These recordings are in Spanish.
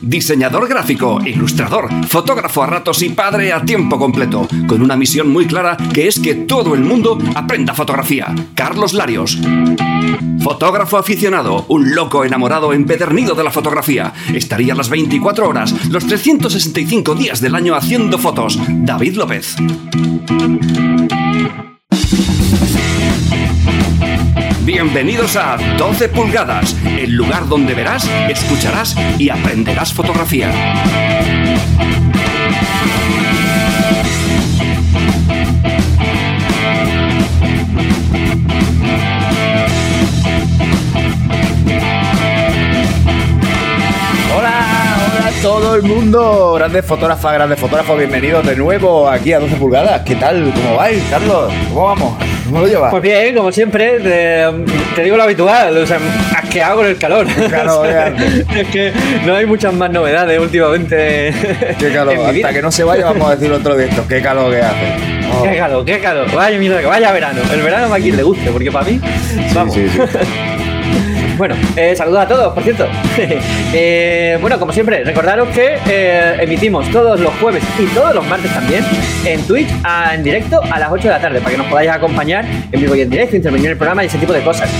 diseñador gráfico, ilustrador, fotógrafo a ratos y padre a tiempo completo, con una misión muy clara que es que todo el mundo aprenda fotografía. Carlos Larios. Fotógrafo aficionado, un loco enamorado empedernido de la fotografía. Estaría las 24 horas, los 365 días del año haciendo fotos. David López. Bienvenidos a 12 pulgadas, el lugar donde verás, escucharás y aprenderás fotografía. todo el mundo, grandes fotógrafas, grandes fotógrafos, bienvenidos de nuevo aquí a 12 pulgadas. ¿Qué tal? ¿Cómo vais, Carlos? ¿Cómo vamos? ¿Cómo lo llevas? Pues bien, como siempre, te, digo lo habitual, o sea, asqueado con el calor. Claro, es que no hay muchas más novedades últimamente. Qué calor, hasta que no se vaya vamos a decir otro de estos, qué calor que hace. Qué calor, qué calor. Vaya mierda, que vaya verano. El verano a quien le guste, porque para mí, vamos. Sí, sí, sí. Bueno, eh, saludos a todos, por cierto. Eh, bueno, como siempre, recordaros que eh, emitimos todos los jueves y todos los martes también en Twitch en directo a las 8 de la tarde para que nos podáis acompañar en vivo y en directo, intervenir en el programa y ese tipo de cosas.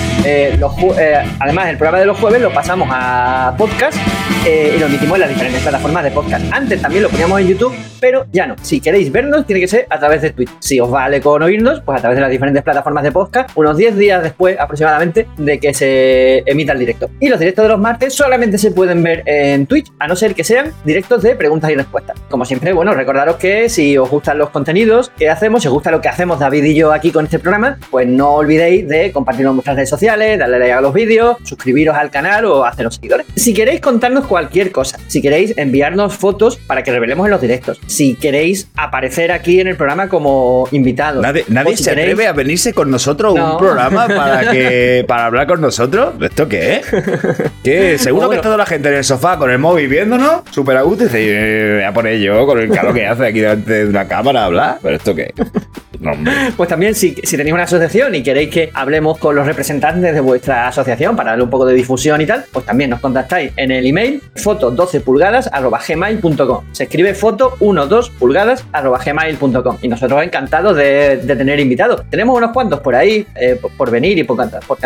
además, el programa de los jueves lo pasamos a podcast y lo emitimos en las diferentes plataformas de podcast. Antes también lo poníamos en YouTube, pero ya no. Si queréis vernos, tiene que ser a través de Twitch. Si os vale con oírnos, pues a través de las diferentes plataformas de podcast, unos 10 días después aproximadamente de que se emita el directo. Y los directos de los martes solamente se pueden ver en Twitch, a no ser que sean directos de preguntas y respuestas. Como siempre, bueno, recordaros que si os gustan los contenidos que hacemos, si os gusta lo que hacemos David y yo aquí con este programa, pues no olvidéis de compartirlo en vuestras redes sociales, darle like a los vídeos, suscribiros al canal o haceros seguidores. Si queréis contarnos cualquier cosa, si queréis enviarnos fotos para que revelemos en los directos, si queréis aparecer aquí en el programa como invitado. Nadie, se atreve a venirse con nosotros a un programa para que para hablar con nosotros. ¿Esto qué es? ¿Qué? Seguro que está toda la gente en el sofá con el móvil viéndonos, súper a gusto, y dice, eh, voy a poner yo con el calor que hace aquí delante de una cámara a hablar. ¿Pero esto qué? pues también, si, si, tenéis una asociación y queréis que hablemos con los representantes de vuestra asociación para darle un poco de difusión y tal, pues también nos contactáis en el email foto 12 pulgadas gmail.com. Se escribe foto 12 pulgadas gmail.com. Y nosotros encantados de, tener invitados. Tenemos unos cuantos por ahí eh, por, venir y por, por,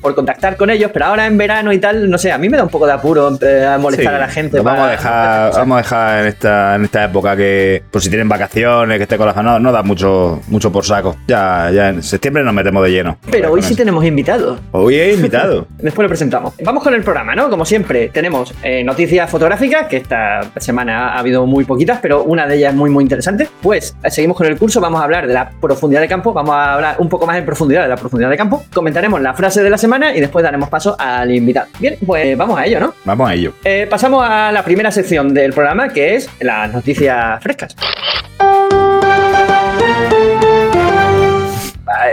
por, contactar con ellos, pero ahora en verano y tal, no sé, a mí me da un poco de apuro eh, molestar a la gente. vamos, a dejar, vamos a dejar en esta, en esta época que, por si tienen vacaciones, que esté con la no, no da mucho, mucho por saco. Ya, ya en septiembre nos metemos de lleno. Pero hoy sí tenemos invitados. Hoy hay invitado. Después lo presentamos. Vamos con el programa, ¿no? Como siempre, tenemos eh, noticias fotográficas, que esta semana ha habido muy poquitas, pero una de ellas es muy, muy interesante. Pues eh, seguimos con el curso, vamos a hablar de la profundidad de campo, vamos a hablar un poco más en profundidad de la profundidad de campo, comentaremos la frase de la semana y después daremos paso al invitado. Bien, pues vamos a ello, ¿no? Vamos a ello. Eh, pasamos a la primera sección del programa, que es las noticias frescas.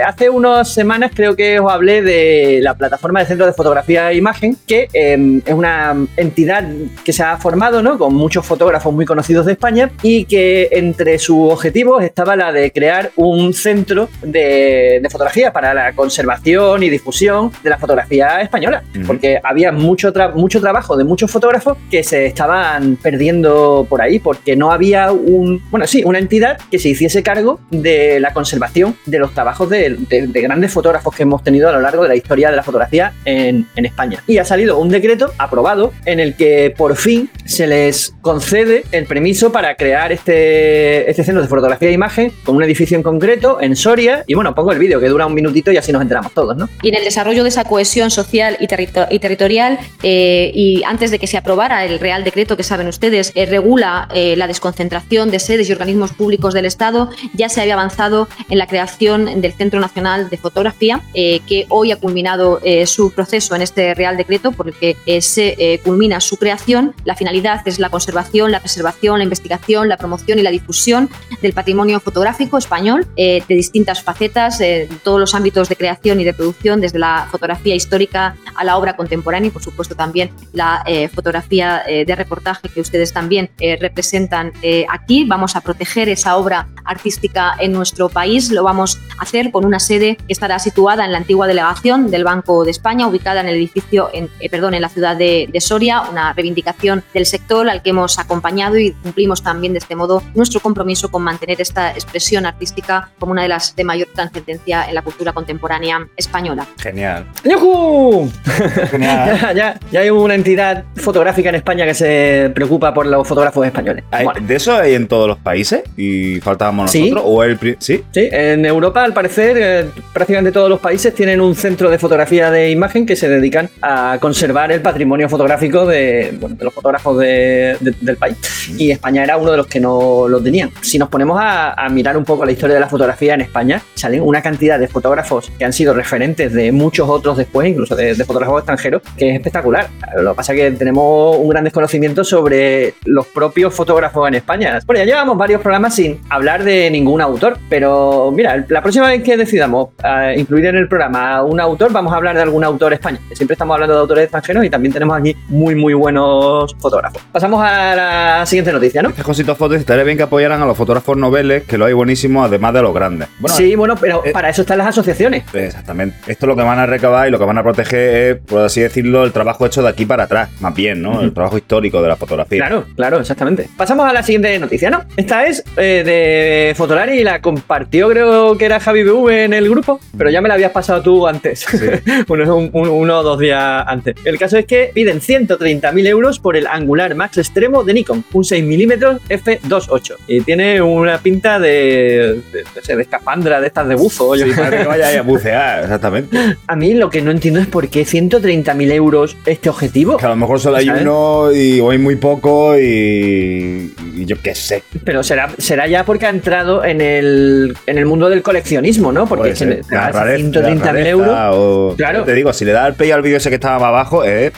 Hace unas semanas creo que os hablé de la plataforma de centro de fotografía e imagen, que em, es una entidad que se ha formado ¿no? con muchos fotógrafos muy conocidos de España y que entre sus objetivos estaba la de crear un centro de, fotografía para la conservación y difusión de la fotografía española, porque había mucho, mucho trabajo de muchos fotógrafos que se estaban perdiendo por ahí porque no había un, bueno, sí, una entidad que se hiciese cargo de la conservación de los trabajos de, grandes fotógrafos que hemos tenido a lo largo de la historia de la fotografía en, España. Y ha salido un decreto aprobado en el que por fin se les concede el permiso para crear este, este centro de fotografía e imagen con un edificio en concreto en Soria. Y bueno, pongo el vídeo que dura un minutito y así nos enteramos todos, ¿no? Y en el desarrollo de esa cohesión social y, territorial, eh, y antes de que se aprobara el Real Decreto que saben ustedes, eh, regula eh, la desconcentración de sedes y organismos públicos del Estado, ya se había avanzado en la creación del Centro Nacional de Fotografía, eh, que hoy ha culminado eh, su proceso en este Real Decreto, por el que eh, se culmina su creación. La finalidad es la conservación, la preservación, la investigación, la promoción y la difusión del patrimonio fotográfico español de distintas facetas, en todos los ámbitos de creación y de producción, desde la fotografía histórica a la obra contemporánea y, por supuesto, también la fotografía de reportaje que ustedes también representan aquí. Vamos a proteger esa obra artística en nuestro país. Lo vamos a hacer con una sede que estará situada en la antigua delegación del Banco de España, ubicada en el edificio, en, eh, perdón, en la ciudad de, Soria, una reivindicación del sector al que hemos acompañado y cumplimos también de este modo nuestro compromiso con mantener esta expresión artística como una de las de mayor trascendencia en la cultura contemporánea española. Genial. Genial. ya, ya, hay una entidad fotográfica en España que se preocupa por los fotógrafos españoles. ¿De eso hay en todos los países? ¿Y faltábamos nosotros? ¿O el ¿Sí? sí, en Europa al parecer eh, prácticamente todos los países tienen un centro de fotografía de imagen que se dedican a conservar el patrimonio fotográfico de, los fotógrafos del país. Y España era uno de los que no lo tenían. Si nos ponemos a, mirar un poco la historia de la fotografía en España, salen una cantidad de fotógrafos que han sido referentes de muchos otros después, incluso de, fotógrafos extranjeros, que es espectacular. Lo que pasa es que tenemos un gran desconocimiento sobre los propios fotógrafos en España. Bueno, ya llevamos varios programas sin hablar de ningún autor, pero mira, la próxima vez que decidamos incluir en el programa a un autor, vamos a hablar de algún autor español. Siempre estamos hablando de autores extranjeros y también tenemos aquí muy, muy buenos fotógrafos. Pasamos a la siguiente noticia, ¿no? Este Josito Fotos estaría bien que apoyaran a los fotógrafos noveles, que lo hay buenísimo, además de los grandes. sí, bueno, pero eh, para eso están las asociaciones. Exactamente. Esto es lo que van a recabar y lo que van a proteger es, por así decirlo, el trabajo hecho de aquí para atrás, más bien, ¿no? El trabajo histórico de la fotografía. Claro, claro, exactamente. Pasamos a la siguiente noticia, ¿no? Esta es eh, de Fotolari y la compartió, creo que era Javi En el grupo, pero ya me la habías pasado tú antes. uno, o dos días antes. El caso es que piden 130.000 euros por el angular max extremo de Nikon, un 6mm f2.8. Y tiene una pinta de, de, de, escapandra, de estas de buzo. Sí, para que vaya a bucear, exactamente. A mí lo que no entiendo es por qué 130.000 euros este objetivo. Que a lo mejor solo hay uno y o hay muy poco y, yo qué sé. Pero será, será ya porque ha entrado en el, en el mundo del coleccionismo, ¿no? Porque 130.000 euros. claro. Te digo, si le da el pay al vídeo ese que estaba más abajo, es,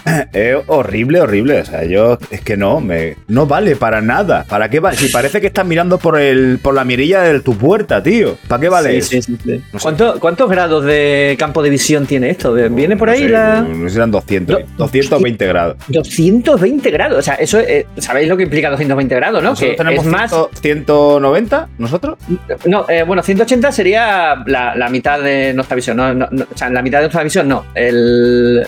horrible, horrible. O sea, yo es que no, me, no vale para nada. ¿Para qué vale? Si parece que estás mirando por el por la mirilla de tu puerta, tío. ¿Para qué vale? Sí, sí, sí, ¿Cuántos grados de campo de visión tiene esto? ¿Viene por ahí la.? No sé si eran 200. 220 grados. 220 grados. O sea, eso eh, ¿sabéis lo que implica 220 grados, no? que tenemos es más. 190 nosotros? No, eh, bueno, 180 sería la, mitad de nuestra visión. No, o sea, la mitad de nuestra visión no. El,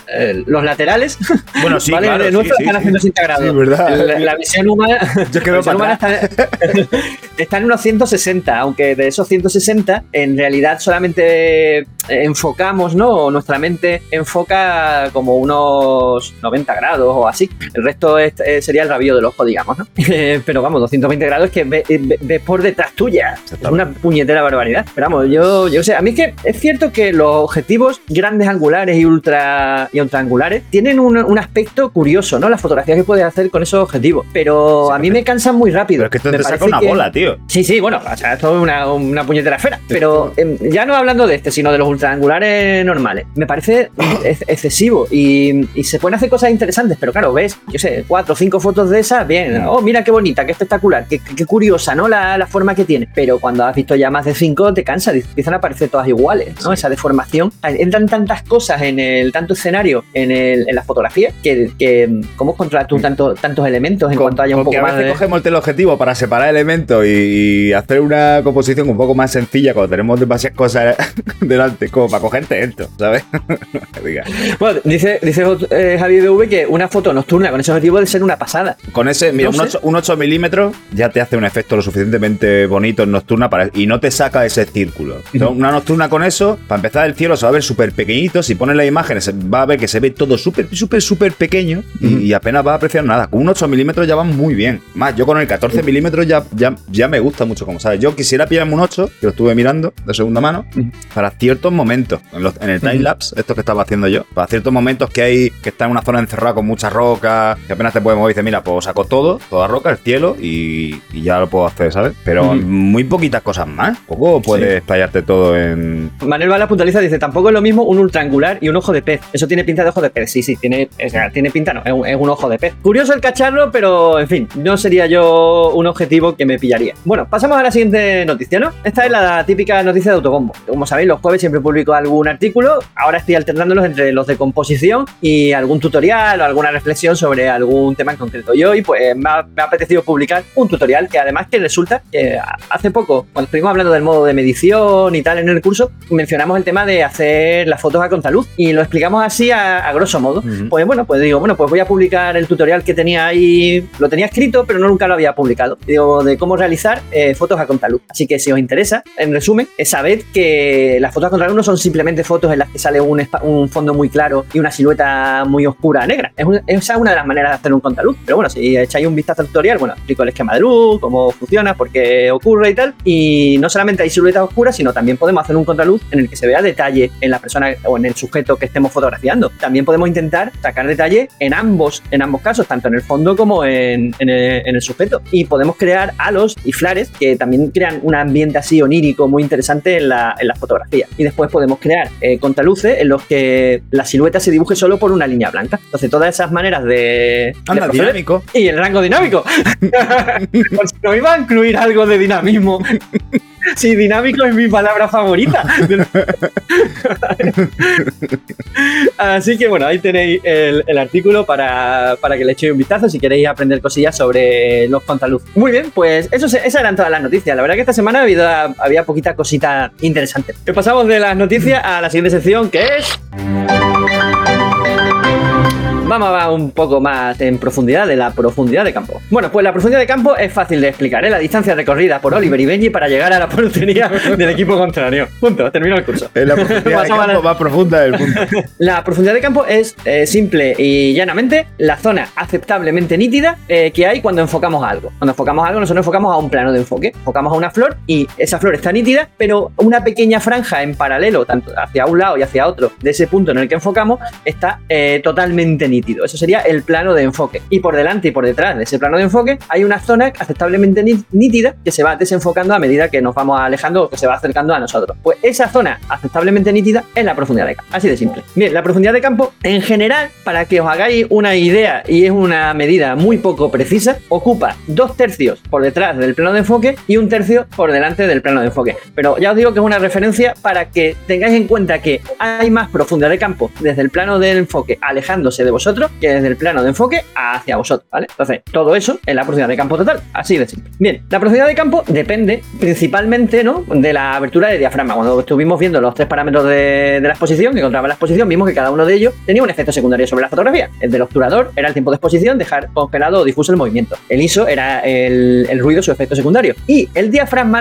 los laterales. Bueno, sí, ¿vale? claro, nuestros están haciendo 180 grados. Sí, verdad. La, visión humana. Yo quedo para está, está, en unos 160, aunque de esos 160, en realidad solamente enfocamos, ¿no? Nuestra mente enfoca como unos 90 grados o así. El resto eh, sería el rabillo del ojo, digamos, ¿no? Pero vamos, 220 grados que ves ve por detrás tuya. Es una puñetera barbaridad. Pero vamos, yo, yo sé, a mí es que es cierto que los objetivos grandes angulares y ultra y ultraangulares tienen un, aspecto curioso, ¿no? Las fotografías que puedes hacer con esos objetivos. Pero a mí me cansan muy rápido. Pero es que esto te saca una bola, tío. Sí, sí, bueno, o sea, esto es una, una puñetera esfera. Pero em, ya no hablando de este, sino de los ultraangulares normales. Me parece excesivo y, se pueden hacer cosas interesantes, pero claro, ves, yo sé, cuatro o cinco fotos de esas, bien, oh, mira qué bonita, qué espectacular, qué, curiosa, ¿no? La, la, forma que tiene. Pero cuando has visto ya más de cinco, te cansa, empiezan a aparecer todas iguales, ¿no? Esa deformación. Entran tantas cosas en el tanto escenario, en, el, en la fotografía, que, que ¿cómo controlas tú tanto, tantos elementos en cuanto haya un poco a veces más cogemos el objetivo para separar elementos y, hacer una composición un poco más sencilla cuando tenemos demasiadas cosas delante, como para cogerte esto, ¿sabes? bueno, dice, dice eh, Javier V que una foto nocturna con ese objetivo debe ser una pasada. Con ese, mira, un, 8, milímetros ya te hace un efecto lo suficientemente bonito en nocturna para, y no te saca ese círculo. una nocturna con eso, para empezar, el cielo se va a ver súper pequeñito. Si pones las imágenes, va a ver que se ve todo súper, súper, súper pequeño y, apenas va a apreciar nada. Con un 8 milímetros ya va muy bien. Más, yo con el 14 milímetros ya, ya, ya me gusta mucho, como sabes. Yo quisiera pillarme un 8, que lo estuve mirando de segunda mano, para ciertos ciertos momentos, en, el time lapse, esto que estaba haciendo yo, para ciertos momentos que hay, que está en una zona encerrada con muchas rocas, que apenas te puedes mover y dices, mira, pues saco todo, toda roca, el cielo y, ya lo puedo hacer, ¿sabes? Pero muy poquitas cosas más. Poco puedes sí. todo en. Manuel Bala puntualiza, dice, tampoco es lo mismo un ultraangular y un ojo de pez. Eso tiene pinta de ojo de pez. Sí, sí, tiene, tiene pinta, no, es un, ojo de pez. Curioso el cacharro, pero en fin, no sería yo un objetivo que me pillaría. Bueno, pasamos a la siguiente noticia, ¿no? Esta es la típica noticia de autobombo. Como sabéis, los jueves siempre publico algún artículo. Ahora estoy alternándolos entre los de composición y algún tutorial o alguna reflexión sobre algún tema en concreto. Y hoy, pues, me ha, apetecido publicar un tutorial que además que resulta que hace poco, cuando estuvimos hablando del modo de medición y tal en el curso, mencionamos el tema de hacer las fotos a contraluz y lo explicamos así a, grosso modo. Pues bueno, pues digo, bueno, pues voy a publicar el tutorial que tenía ahí, lo tenía escrito, pero no nunca lo había publicado. Digo, de cómo realizar eh, fotos a contraluz. Así que si os interesa, en resumen, sabed que las fotos a contraluz no son simplemente fotos en las que sale un, fondo muy claro y una silueta muy oscura negra. Es esa es una de las maneras de hacer un contraluz. Pero bueno, si echáis un vistazo al tutorial, bueno, explico el esquema de luz, cómo funciona, por qué ocurre y tal. Y no solamente hay siluetas oscuras, sino también podemos hacer un contraluz en el que se vea detalle en la persona o en el sujeto que estemos fotografiando. También podemos intentar sacar detalle en ambos, en ambos casos, tanto en el fondo como en, el, sujeto. Y podemos crear halos y flares que también crean un ambiente así onírico muy interesante en la, fotografía. Y después podemos crear eh, contraluces en los que la silueta se dibuje solo por una línea blanca. Entonces, todas esas maneras de. Anda, dinámico. Y el rango dinámico. pues no iba a incluir algo de dinamismo. Sí, dinámico es mi palabra favorita. Así que bueno, ahí tenéis el, artículo para, que le echéis un vistazo si queréis aprender cosillas sobre los contraluz. Muy bien, pues eso, esas eran todas las noticias. La verdad que esta semana había, había poquita cosita interesante. Pasamos de las noticias a la siguiente sección que es... Vamos a un poco más en profundidad de la profundidad de campo. Bueno, pues la profundidad de campo es fácil de explicar, ¿eh? La distancia recorrida por Oliver y Benji para llegar a la portería del equipo contrario. Punto, termino el curso. Es la profundidad de campo más profunda del mundo. La profundidad de campo es eh, simple y llanamente la zona aceptablemente nítida eh, que hay cuando enfocamos algo. Cuando enfocamos algo, nosotros enfocamos a un plano de enfoque. Enfocamos a una flor y esa flor está nítida, pero una pequeña franja en paralelo, tanto hacia un lado y hacia otro, de ese punto en el que enfocamos, está eh, totalmente nítida. Eso sería el plano de enfoque. Y por delante y por detrás de ese plano de enfoque hay una zona aceptablemente nítida que se va desenfocando a medida que nos vamos alejando o que se va acercando a nosotros. Pues esa zona aceptablemente nítida es la profundidad de campo. Así de simple. Bien, la profundidad de campo en general, para que os hagáis una idea y es una medida muy poco precisa, ocupa dos tercios por detrás del plano de enfoque y un tercio por delante del plano de enfoque. Pero ya os digo que es una referencia para que tengáis en cuenta que hay más profundidad de campo desde el plano del enfoque alejándose de vosotros que desde el plano de enfoque hacia vosotros, ¿vale? Entonces, todo eso es la profundidad de campo total, así de simple. Bien, la profundidad de campo depende principalmente, ¿no? De la abertura de diafragma. Cuando estuvimos viendo los tres parámetros de, la exposición, encontraba la exposición, vimos que cada uno de ellos tenía un efecto secundario sobre la fotografía. El del obturador era el tiempo de exposición, dejar congelado o difuso el movimiento. El ISO era el, ruido, su efecto secundario. Y el diafragma,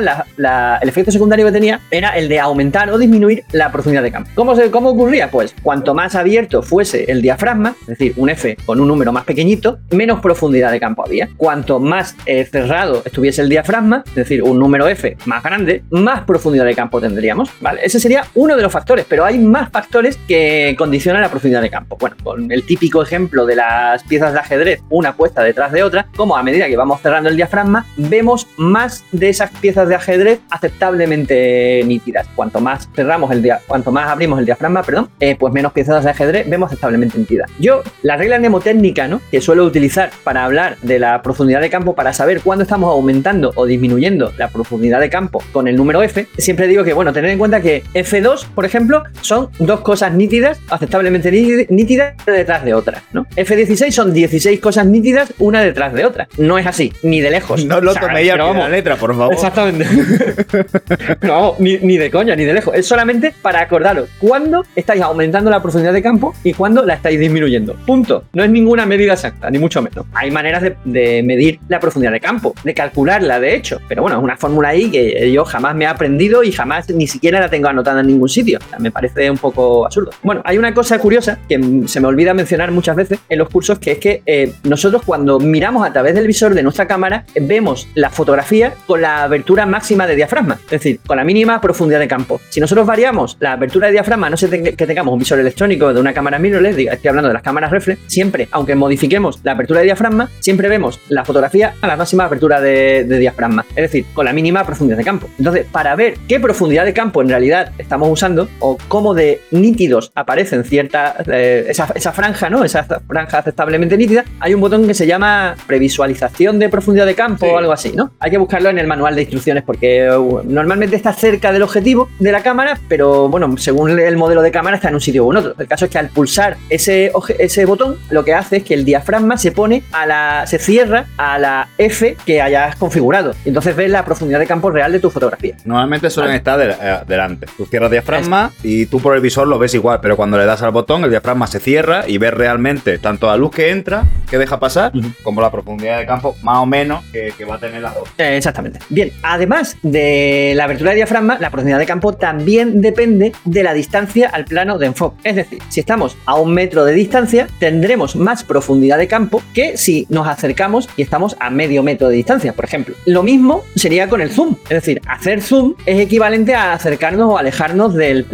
el efecto secundario que tenía, era el de aumentar o disminuir la profundidad de campo. ¿Cómo, se, ¿Cómo ocurría? Pues cuanto más abierto fuese el diafragma, decir, un F con un número más pequeñito, menos profundidad de campo había. Cuanto más eh, cerrado estuviese el diafragma, es decir, un número F más grande, más profundidad de campo tendríamos. ¿vale? Ese sería uno de los factores, pero hay más factores que condicionan la profundidad de campo. Bueno, con el típico ejemplo de las piezas de ajedrez, una puesta detrás de otra, como a medida que vamos cerrando el diafragma, vemos más de esas piezas de ajedrez aceptablemente nítidas. Cuanto más cerramos el dia cuanto más abrimos el diafragma, perdón, eh, pues menos piezas de ajedrez vemos aceptablemente nítidas. Yo la regla mnemotécnica ¿no? que suelo utilizar para hablar de la profundidad de campo, para saber cuándo estamos aumentando o disminuyendo la profundidad de campo con el número F, siempre digo que, bueno, tener en cuenta que F2, por ejemplo, son dos cosas nítidas, aceptablemente nítidas, una detrás de otra. ¿no? F16 son 16 cosas nítidas, una detrás de otra. No es así, ni de lejos. No lo toméis ya la letra, por favor. Exactamente. pero vamos, ni, ni de coña, ni de lejos. Es solamente para acordaros cuándo estáis aumentando la profundidad de campo y cuándo la estáis disminuyendo. Punto. No es ninguna medida exacta, ni mucho menos. Hay maneras de, medir la profundidad de campo, de calcularla, de hecho. Pero bueno, es una fórmula ahí que yo jamás me he aprendido y jamás ni siquiera la tengo anotada en ningún sitio. me parece un poco absurdo. Bueno, hay una cosa curiosa que se me olvida mencionar muchas veces en los cursos, que es que eh, nosotros cuando miramos a través del visor de nuestra cámara, vemos la fotografía con la abertura máxima de diafragma, es decir, con la mínima profundidad de campo. Si nosotros variamos la abertura de diafragma, no sé que tengamos un visor electrónico de una cámara mirrorless, estoy hablando de las cámaras reflex, siempre, aunque modifiquemos la apertura de diafragma, siempre vemos la fotografía a la máxima apertura de, diafragma, es decir, con la mínima profundidad de campo. Entonces, para ver qué profundidad de campo en realidad estamos usando o cómo de nítidos aparecen cierta, eh, esa, franja, ¿no? Esa franja aceptablemente nítida, hay un botón que se llama previsualización de profundidad de campo o algo así, ¿no? Hay que buscarlo en el manual de instrucciones porque uh, normalmente está cerca del objetivo de la cámara, pero bueno, según el modelo de cámara está en un sitio u otro. El caso es que al pulsar ese, ese botón, lo que hace es que el diafragma se pone a la. se cierra a la F que hayas configurado. Y entonces ves la profundidad de campo real de tu fotografía. Normalmente suelen estar eh, delante. Tú cierras diafragma y tú por el visor lo ves igual, pero cuando le das al botón, el diafragma se cierra y ves realmente tanto la luz que entra, que deja pasar, como la profundidad de campo, más o menos, que, va a tener la dos. Eh, exactamente. Bien, además de la abertura de diafragma, la profundidad de campo también depende de la distancia al plano de enfoque. Es decir, si estamos a un metro de distancia, tendremos más profundidad de campo que si nos acercamos y estamos a medio metro de distancia, por ejemplo. Lo mismo sería con el zoom. Es decir, hacer zoom es equivalente a acercarnos o alejarnos del,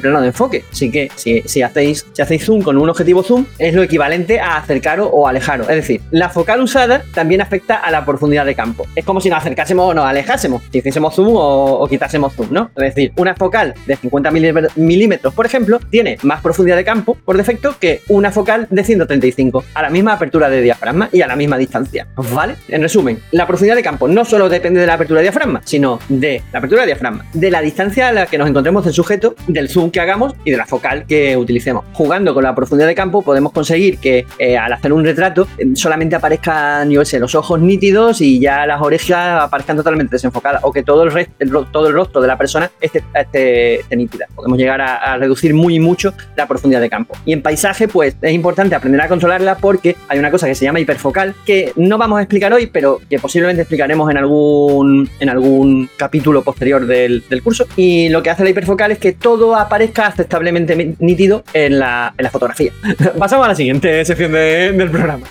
plano de enfoque. Así que si, hacéis, si hacéis zoom con un objetivo zoom, es lo equivalente a acercaros o alejaros. Es decir, la focal usada también afecta a la profundidad de campo. Es como si nos acercásemos o nos alejásemos, si hiciésemos zoom o, o quitásemos zoom, ¿no? Es decir, una focal de 50 milímetros, por ejemplo, tiene más profundidad de campo por defecto que una focal de 135 a la misma apertura de diafragma y a la misma distancia. ¿Vale? En resumen, la profundidad de campo no solo depende de la apertura de diafragma, sino de la apertura de diafragma, de la distancia a la que nos encontremos del sujeto, del zoom que hagamos y de la focal que utilicemos. Jugando con la profundidad de campo podemos conseguir que eh, al hacer un retrato eh, solamente aparezcan, yo sé, los ojos nítidos y ya las orejas aparezcan totalmente desenfocadas o que todo el, resto, todo el rostro de la persona esté, nítida. Podemos llegar a, a reducir muy mucho la profundidad de campo. Y en paisaje, pues es importante aprender a controlarla porque hay una cosa que se llama hiperfocal que no vamos a explicar hoy, pero que posiblemente explicaremos en algún, en algún capítulo posterior del, curso. Y lo que hace la hiperfocal es que todo aparezca aceptablemente nítido en la, fotografía. Pasamos a la siguiente sección del programa.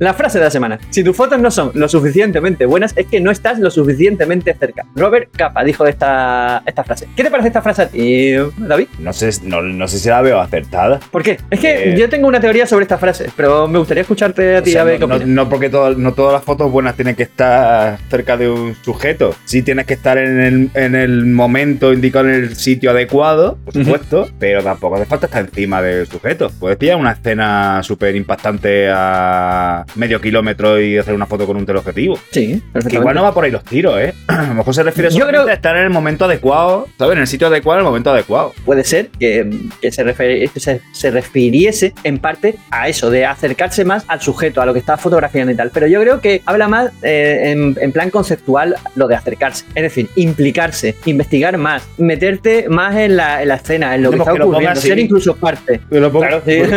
La frase de la semana. Si tus fotos no son lo suficientemente buenas, es que no estás lo suficientemente cerca. Robert Capa dijo esta, esta frase. ¿Qué te parece esta frase a ti, David? No sé, no, sé si la veo acertada. ¿Por qué? Es que eh, yo tengo una teoría sobre esta frase, pero me gustaría escucharte a ti a ver no, no, porque no todas las fotos buenas tienen que estar cerca de un sujeto. Sí tienes que estar en el, momento indicado en el sitio adecuado, por supuesto, pero tampoco hace falta estar encima del sujeto. Puedes pillar una escena súper impactante a medio kilómetro y hacer una foto con un teleobjetivo. Sí, Que igual no va por ahí los tiros, ¿eh? A lo mejor se refiere Yo creo... a estar en el momento adecuado, ¿sabes? En el sitio adecuado, en el momento adecuado. Puede ser que, se, se, refiriese en parte a eso, de acercarse más al sujeto, a lo que está fotografiando y tal. Pero yo creo que habla más eh, en, plan conceptual lo de acercarse. Es decir, implicarse, investigar más, meterte más en la, escena, en lo que está ocurriendo, ser incluso parte. claro, sí.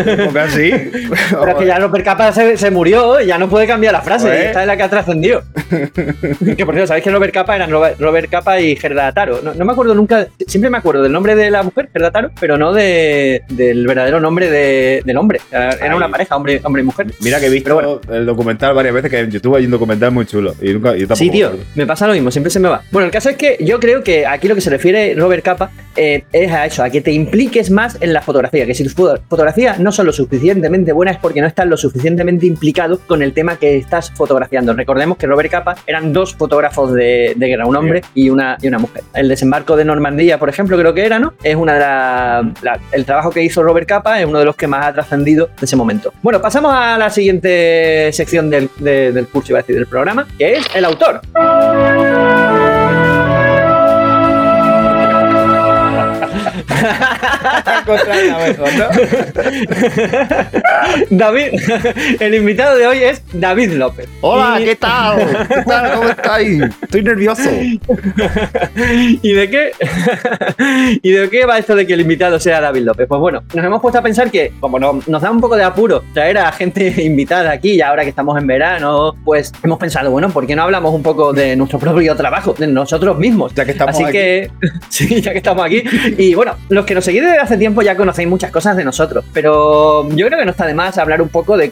Pero es que ya Robert Capa se, se murió ya no puede cambiar la frase. Esta es la que ha trascendido. que por cierto, ¿sabéis que Robert Capa eran Robert, Capa y Gerda Taro? No, me acuerdo nunca, siempre me acuerdo del nombre de la mujer, Gerda Taro, pero no de, del verdadero nombre del hombre. Era una pareja, hombre, hombre y mujer. Mira que he visto el documental varias veces, que en YouTube hay un documental muy chulo. Y nunca, sí, tío, me pasa lo mismo, siempre se me va. Bueno, el caso es que yo creo que aquí lo que se refiere Robert Capa eh, es a eso, a que te impliques más en la fotografía, que si tus fotografías no son lo suficientemente buenas es porque no estás lo suficientemente implicado con el tema que estás fotografiando. Recordemos que Robert Capa eran dos fotógrafos de, guerra, un hombre y una, y una mujer. El desembarco de Normandía, por ejemplo, creo que era, ¿no? Es una de las... el trabajo que hizo Robert Capa es uno de los que más ha trascendido de ese momento. Bueno, pasamos a la siguiente sección del, del curso, iba a decir, del programa, que es el autor. David, el invitado de hoy es David López. Hola, ¿qué tal? ¿Qué tal? ¿Cómo estáis? Estoy nervioso. ¿Y de qué? ¿Y de qué va esto de que el invitado sea David López? Pues bueno, nos hemos puesto a pensar que, como nos da un poco de apuro traer a gente invitada aquí, y ahora que estamos en verano, pues hemos pensado, bueno, ¿por qué no hablamos un poco de nuestro propio trabajo, de nosotros mismos? Ya que estamos Así que, sí, ya que estamos aquí. Y bueno, los que nos seguís desde hace tiempo ya conocéis muchas cosas de nosotros, pero yo creo que no está de más hablar un poco de,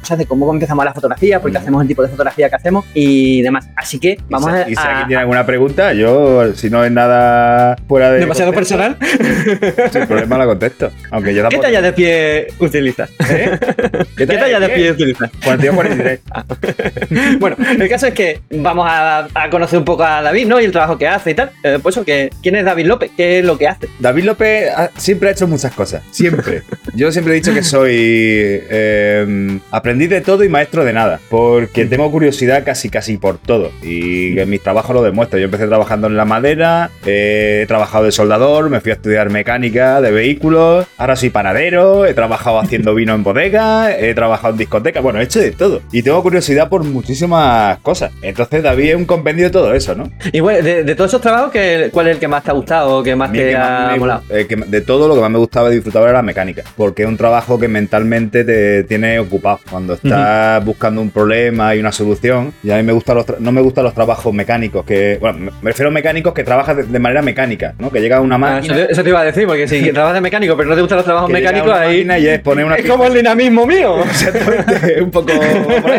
cosas de cómo empezamos la fotografía, porque mm. hacemos el tipo de fotografía que hacemos y demás. Así que vamos a. Y si alguien tiene alguna pregunta, yo, si no es nada fuera de. ¿Demasiado personal? Sin problema la contesto. Aunque yo ¿Qué talla de pie utilizas? ¿Eh? ¿Qué talla, de pie utilizas? 42, 43. Ah. bueno, el caso es que vamos a, conocer un poco a David, ¿no? Y el trabajo que hace y tal. Eh, pues eso, ¿quién es David López? ¿Qué es lo que hace? David López siempre ha hecho muchas cosas. Siempre. yo siempre he dicho que soy eh, aprendiz de todo y maestro de nada. Porque tengo curiosidad casi, casi por todo. Y en mis trabajos lo demuestro. Yo empecé trabajando en la madera, he trabajado de soldador, me fui a estudiar mecánica de vehículos, ahora soy panadero, he trabajado haciendo vino en bodega, he trabajado en discoteca, bueno, he hecho de todo. Y tengo curiosidad por muchísimas cosas. Entonces David es un compendio de todo eso, ¿no? Y bueno, de, todos esos trabajos, ¿cuál es el que más te ha gustado o que más te ha molado? Eh, de todo lo que más me gustaba y disfrutaba era la mecánica. Porque es un trabajo que mentalmente te tiene ocupado. Cuando estás buscando un problema y una solución, y a mí me gustan los no me gustan los trabajos mecánicos, que, bueno, me refiero a mecánicos que trabajan de, manera mecánica, ¿no? Que llega una ah, máquina. eso, te iba a decir, porque si trabajas de mecánico, pero no te gustan los trabajos mecánicos, ahí. Y es, poner una es como el dinamismo mío. Exactamente, un poco por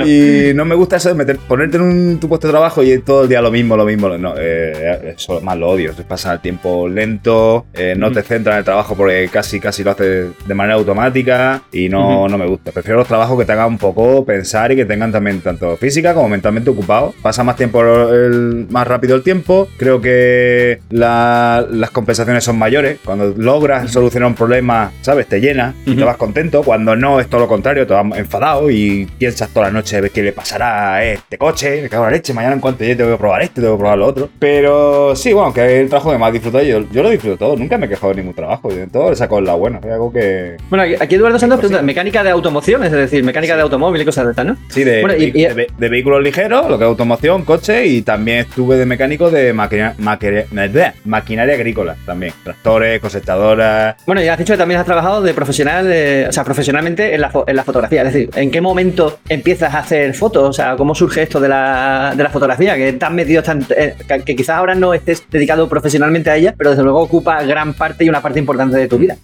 ahí. Y no me gusta eso de meter, ponerte en un, tu puesto de trabajo y todo el día lo mismo, lo mismo. No, eh, eso más lo odio. Pasa el tiempo lento, eh, no te centras en el trabajo porque casi, casi lo haces de manera automática y no, no me gusta. Prefiero los trabajos que te hagan un poco pensar y que tengan también tanto física como mentalmente ocupado. Pasa más tiempo, el, más rápido el tiempo. Creo que las compensaciones son mayores. Cuando logras solucionar un problema, ¿sabes? Te llena y te vas contento. Cuando no, es todo lo contrario, te vas enfadado y piensas toda la noche qué le pasará a este coche. Me cago en la leche. Mañana en cuanto llegue tengo que probar este, tengo que probar lo otro. Pero sí, bueno, que es el trabajo que más disfruto yo. Yo lo disfruto todo. Nunca me de ningún trabajo. Y de todo le saco la buena. Algo que. Bueno, aquí Eduardo Santos pregunta: mecánica de automoción, es decir, mecánica de automóvil y cosas de estas, ¿no? Sí, de, de, vehículos ligeros, lo que es automoción, coche y también estuve de mecánico de maquinaria agrícola también. Tractores, cosechadoras. Bueno, ya has dicho que también has trabajado de profesional, o sea, profesionalmente en la, en la fotografía. Es decir, ¿en qué momento empiezas a hacer fotos? O sea, ¿cómo surge esto de la, de la fotografía? Que tan metido, tan, eh, que quizás ahora no estés dedicado profesionalmente a ella, pero desde luego ocupa gran parte y una parte importante de tu vida.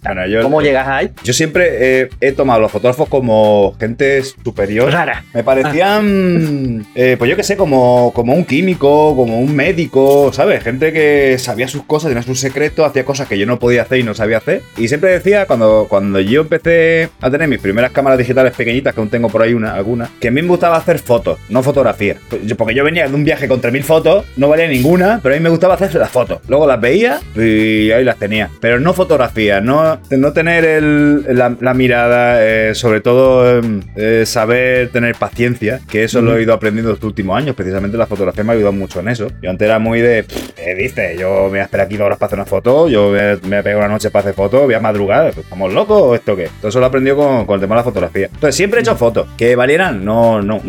¿Cómo llegas ahí? Yo siempre he tomado a los fotógrafos como gente superior. Rara. Me parecían, eh, pues yo qué sé, como, como un químico, como un médico, ¿sabes? Gente que sabía sus cosas, tenía sus secretos, hacía cosas que yo no podía hacer y no sabía hacer. Y siempre decía, cuando, cuando yo empecé a tener mis primeras cámaras digitales pequeñitas, que aún tengo por ahí una, alguna, que a mí me gustaba hacer fotos, no fotografía. Porque yo venía de un viaje con 3.000 fotos, no valía ninguna, pero a mí me gustaba hacer las fotos. Luego las veía y ahí las tenía. Pero no fotografía, no, no tener la, mirada, eh, sobre todo em, eh, saber tener paciencia, que eso lo he ido aprendiendo estos últimos años. Precisamente la fotografía me ha ayudado mucho en eso. Yo antes era muy de, ¿qué viste? Yo me voy a esperar aquí dos horas para hacer una foto, yo me, me pego una noche para hacer fotos, voy a madrugar, pues, ¿estamos locos o esto qué? Todo eso lo he aprendido con, con el tema de la fotografía. Entonces siempre he hecho fotos. ¿Que valieran? No, no,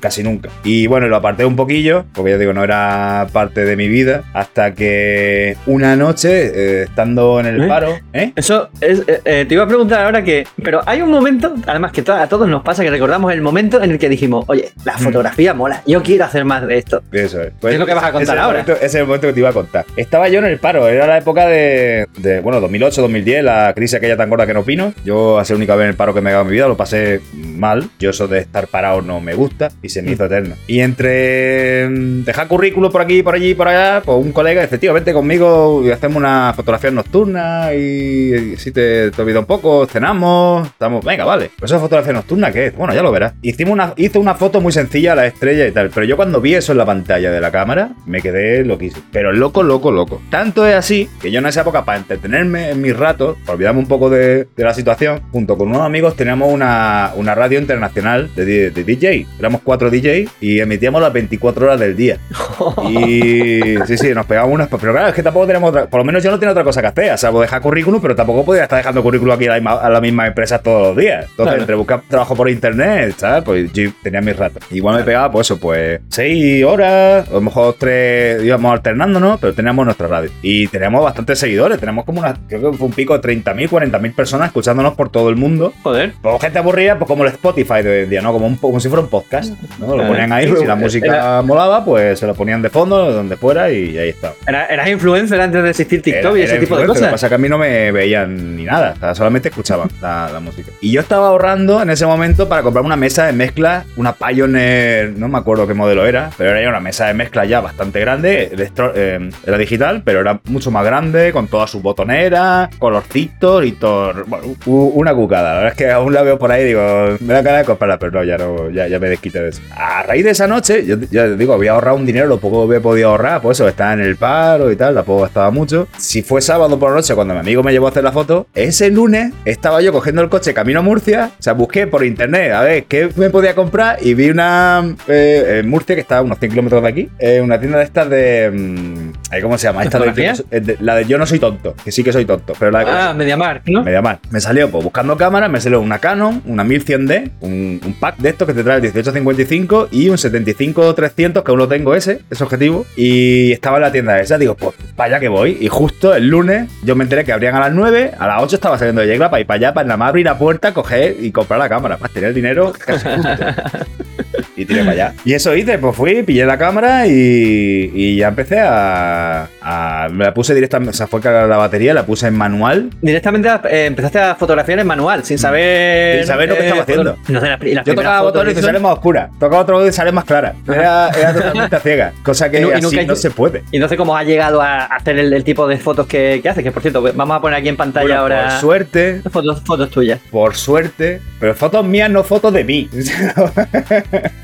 casi nunca. Y bueno, lo aparté un poquillo, porque ya digo, no era parte de mi vida, hasta que una noche, eh, estando en el ¿Eh? paro, ¿eh? Eso, es, te iba a preguntar ahora que, pero hay un momento, además que a todos nos pasa que recordamos el momento en el que dijimos, oye, la mm. fotografía mola, yo quiero hacer más de esto. Eso es. Pues es lo que vas a contar ahora. ese es el momento que te iba a contar. Estaba yo en el paro, era la época de, de bueno, 2008, 2010, la crisis aquella tan gorda que no opino. Yo, hace única vez en el paro que me he dado en mi vida, lo pasé mal. Yo eso de estar parado no me gusta y se me hizo eterno. Y entre mm, dejar currículo por aquí, por allí, por allá, pues un colega dice, tío, vente conmigo y hacemos una fotografía nocturna y, si te, te olvida un poco, cenamos, estamos, venga, vale. Pues esa fotografía nocturna, ¿qué es? Bueno, ya lo verás. Hicimos una, hice una foto muy sencilla a la estrella y tal, pero yo cuando vi eso en la pantalla de la cámara, me quedé loquísimo. Pero loco, loco, loco. Tanto es así que yo en esa época, para entretenerme en mis ratos, para olvidarme un poco de, la situación, junto con unos amigos teníamos una, una radio internacional de, DJ. Éramos cuatro DJ y emitíamos las 24 horas del día. y sí, sí, nos pegábamos unas. Pero claro, es que tampoco tenemos otra. Por lo menos yo no tenía otra cosa que hacer. O sea, dejar currículum, pero tampoco podía estar dejando currículum aquí a la, misma empresa todos los días. Entonces, entre buscar trabajo por internet, ¿sabes? Pues yo tenía mis ratos. Igual me pegaba, pues eso, pues seis horas, a lo mejor tres íbamos alternándonos, pero teníamos nuestra radio. Y teníamos bastantes seguidores. Tenemos como una. Creo que fue un pico de 30.000, 40.000 personas escuchándonos por todo el mundo. Joder. Pues gente aburrida, pues como el Spotify de hoy en día, ¿no? Como, un, como si fuera un podcast. ¿no? Lo ponían ahí, si la música molaba, pues se lo ponían de fondo, donde fuera, y ahí está. ¿Eras influencer antes de existir TikTok y ese tipo de cosas? Pasa que a mí no me veían ni nada, solamente escuchaban la, música. Y yo estaba ahorrando en ese momento para comprar una mesa de mezcla, una Pioneer, no me acuerdo qué modelo era, pero era una mesa de mezcla ya bastante grande, eh, era digital, pero era mucho más grande, con todas sus botoneras, colorcitos y todo. Bueno, una cucada. La verdad es que aún la veo por ahí y digo, me da cara de comprarla, pero no, ya no, ya, ya me desquité de eso. A raíz de esa noche, yo ya digo, había ahorrado un dinero, lo poco que había podido ahorrar, pues eso, estaba en el paro y tal, tampoco gastaba mucho. Si fue sábado por la noche cuando mi amigo me llevó a hacer la foto, ese lunes estaba yo cogiendo el coche camino a Murcia, o sea, busqué por internet a ver qué me podía comprar y vi una eh, en Murcia que estaba a unos 100 kilómetros de aquí, eh, una tienda de estas de... Mm, ¿Cómo se llama? Esta de, la de Yo no soy tonto, que sí que soy tonto, pero la de... Ah, Mediamar, ¿no? Mediamar. Me salió, pues buscando cámaras, me salió una Canon, una 1100D, un, un pack de estos que te trae el 1855 y un 75-300, que aún lo tengo ese, ese objetivo, y estaba en la tienda esa, digo, pues vaya que voy, y justo el lunes yo me enteré que abrían a las 9, a las 8 estaba saliendo de Yegla para ir para allá, para nada más abrir la puerta, coger y comprar la cámara, para tener el dinero casi justo. y tiré para allá. Y eso hice, pues fui, pillé la cámara y, y ya empecé a, Me la puse directamente, o sea, fue cargar la batería, la puse en manual. Directamente eh, empezaste a fotografiar en manual, sin saber. Sin saber lo que estaba eh, haciendo. Yo tocaba botones y sale más oscura, tocaba otro botón y sale más clara. Era, era totalmente ciega, cosa que así no se puede. Y no sé cómo ha llegado a hacer el, tipo de fotos que, que hace, que por cierto, vamos a poner aquí en pantalla ahora. Por suerte. Fotos, fotos tuyas. Por suerte, pero fotos mías, no fotos de mí.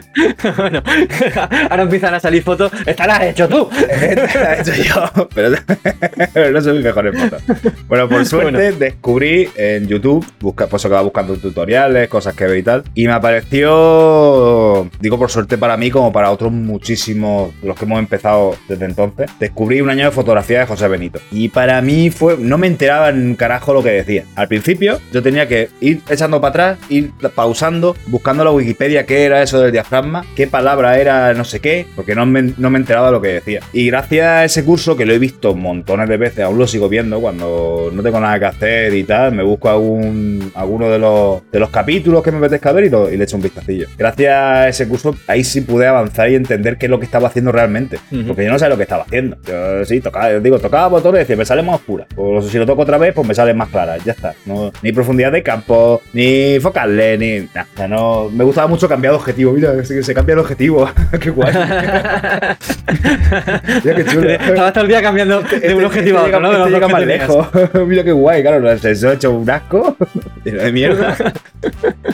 bueno, ahora empiezan a salir fotos. Esta la has hecho tú. Esta la he hecho yo, pero, no soy mi mejor en fotos. Bueno, por suerte descubrí en YouTube, busca, pues que va buscando tutoriales, cosas que ve y tal, y me apareció, digo por suerte para mí como para otros muchísimos de los que hemos empezado desde entonces, descubrí un año de fotografía de José Benito. Y para mí fue, no me enteraba en carajo lo que decía. Al principio yo tenía que ir echando para atrás, ir pausando, buscando la Wikipedia qué era eso del diafragma, qué palabra era no sé qué, porque no me, no me enteraba de lo que decía. Y gracias a ese curso, que lo he visto montones de veces, aún lo sigo viendo cuando no tengo nada que hacer y tal, me busco algún, alguno de los, de los capítulos que me apetezca ver y, y le echo un vistacillo. Gracias a ese curso, ahí sí pude avanzar y entender qué es lo que estaba haciendo realmente, porque yo no sabía lo que estaba haciendo. Yo sí, tocaba, digo, tocaba botones y decía, me sale más oscura. O si lo toco otra vez, pues me sale más clara, ya está. No, ni profundidad de campo, ni focales, ni nada. no, me gustaba mucho cambiar de objetivo. Mira, se, se cambia el objetivo. qué guay. Mira qué chulo. Estaba todo el día cambiando de un este objetivo a otro, ¿no? Este llega más lejos. Mira qué guay, claro. Se ha hecho un asco de mierda.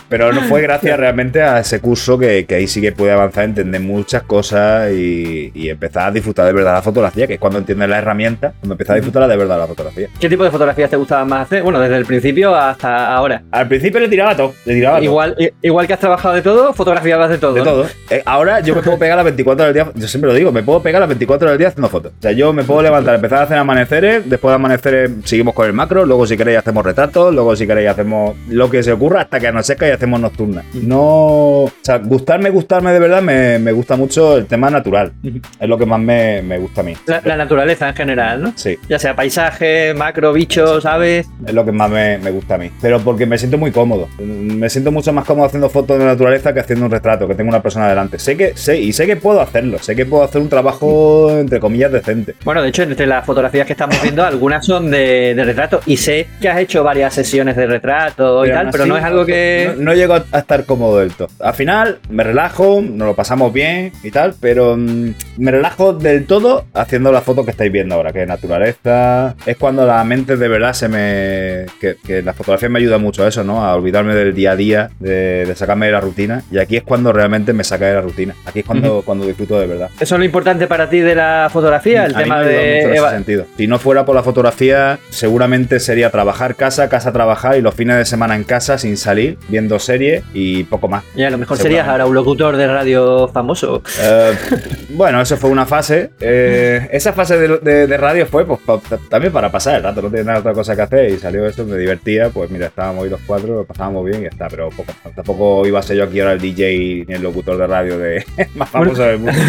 Pero no fue gracias realmente a ese curso que, que ahí sí que pude avanzar, entender muchas cosas y, y, empezar a disfrutar de verdad la fotografía, que es cuando entiendes la herramienta, cuando empiezas a disfrutar de verdad la fotografía. ¿Qué tipo de fotografías te gustaba más hacer? Bueno, desde el principio hasta ahora. Al principio le tiraba todo. Le tiraba igual, igual que has trabajado de todo, fotografiabas de todo. De todo. Eh, ahora yo me puedo pegar las 24 horas del día, yo siempre lo digo, me puedo pegar las 24 horas del día haciendo fotos. O sea, yo me puedo levantar, empezar a hacer amaneceres, después de amaneceres seguimos con el macro, luego si queréis hacemos retratos, luego si queréis hacemos lo que se ocurra hasta que nos seca y hacemos nocturnas. No. O sea, gustarme, gustarme de verdad, me, me gusta mucho el tema natural. Es lo que más me, me gusta a mí. La, naturaleza en general, ¿no? Sí. Ya sea paisaje, macro, bichos, aves. Es lo que más me, me gusta a mí. Pero porque me siento muy cómodo. Me siento mucho más cómodo haciendo fotos de naturaleza que haciendo un retrato, que tengo una persona delante. Sé que, sé, y sé que puedo hacerlo. Sé que puedo hacer un trabajo, entre comillas, decente. Bueno, de hecho, entre las fotografías que estamos viendo, algunas son de, de retrato. Y sé que has hecho varias sesiones de retrato y tal, pero no es algo que. No, llego a estar cómodo del todo. Al final, me relajo, nos lo pasamos bien y tal, pero mm, me relajo del todo haciendo la foto que estáis viendo ahora, que es naturaleza. Es cuando la mente de verdad se me. Que, que la fotografía me ayuda mucho a eso, ¿no? A olvidarme del día a día, de, de sacarme de la rutina. Y aquí es cuando realmente me saca de la rutina. Aquí es cuando, cuando disfruto de verdad. ¿Eso es lo importante para ti de la fotografía? El tema de. Mucho en ese sentido. Si no fuera por la fotografía, seguramente sería trabajar casa, casa trabajar y los fines de semana en casa sin salir, viendo series y poco más. Y a lo mejor serías ahora un locutor de radio famoso. Eh, bueno, eso fue una fase. Eh, esa fase de, radio fue pues, también para pasar el rato, no tenía nada otra cosa que hacer y salió eso, me divertía. Pues mira, estábamos ahí los cuatro, lo pasábamos bien y ya está, pero poco, tampoco iba a ser yo aquí ahora el DJ ni el locutor de radio de más famoso del mundo.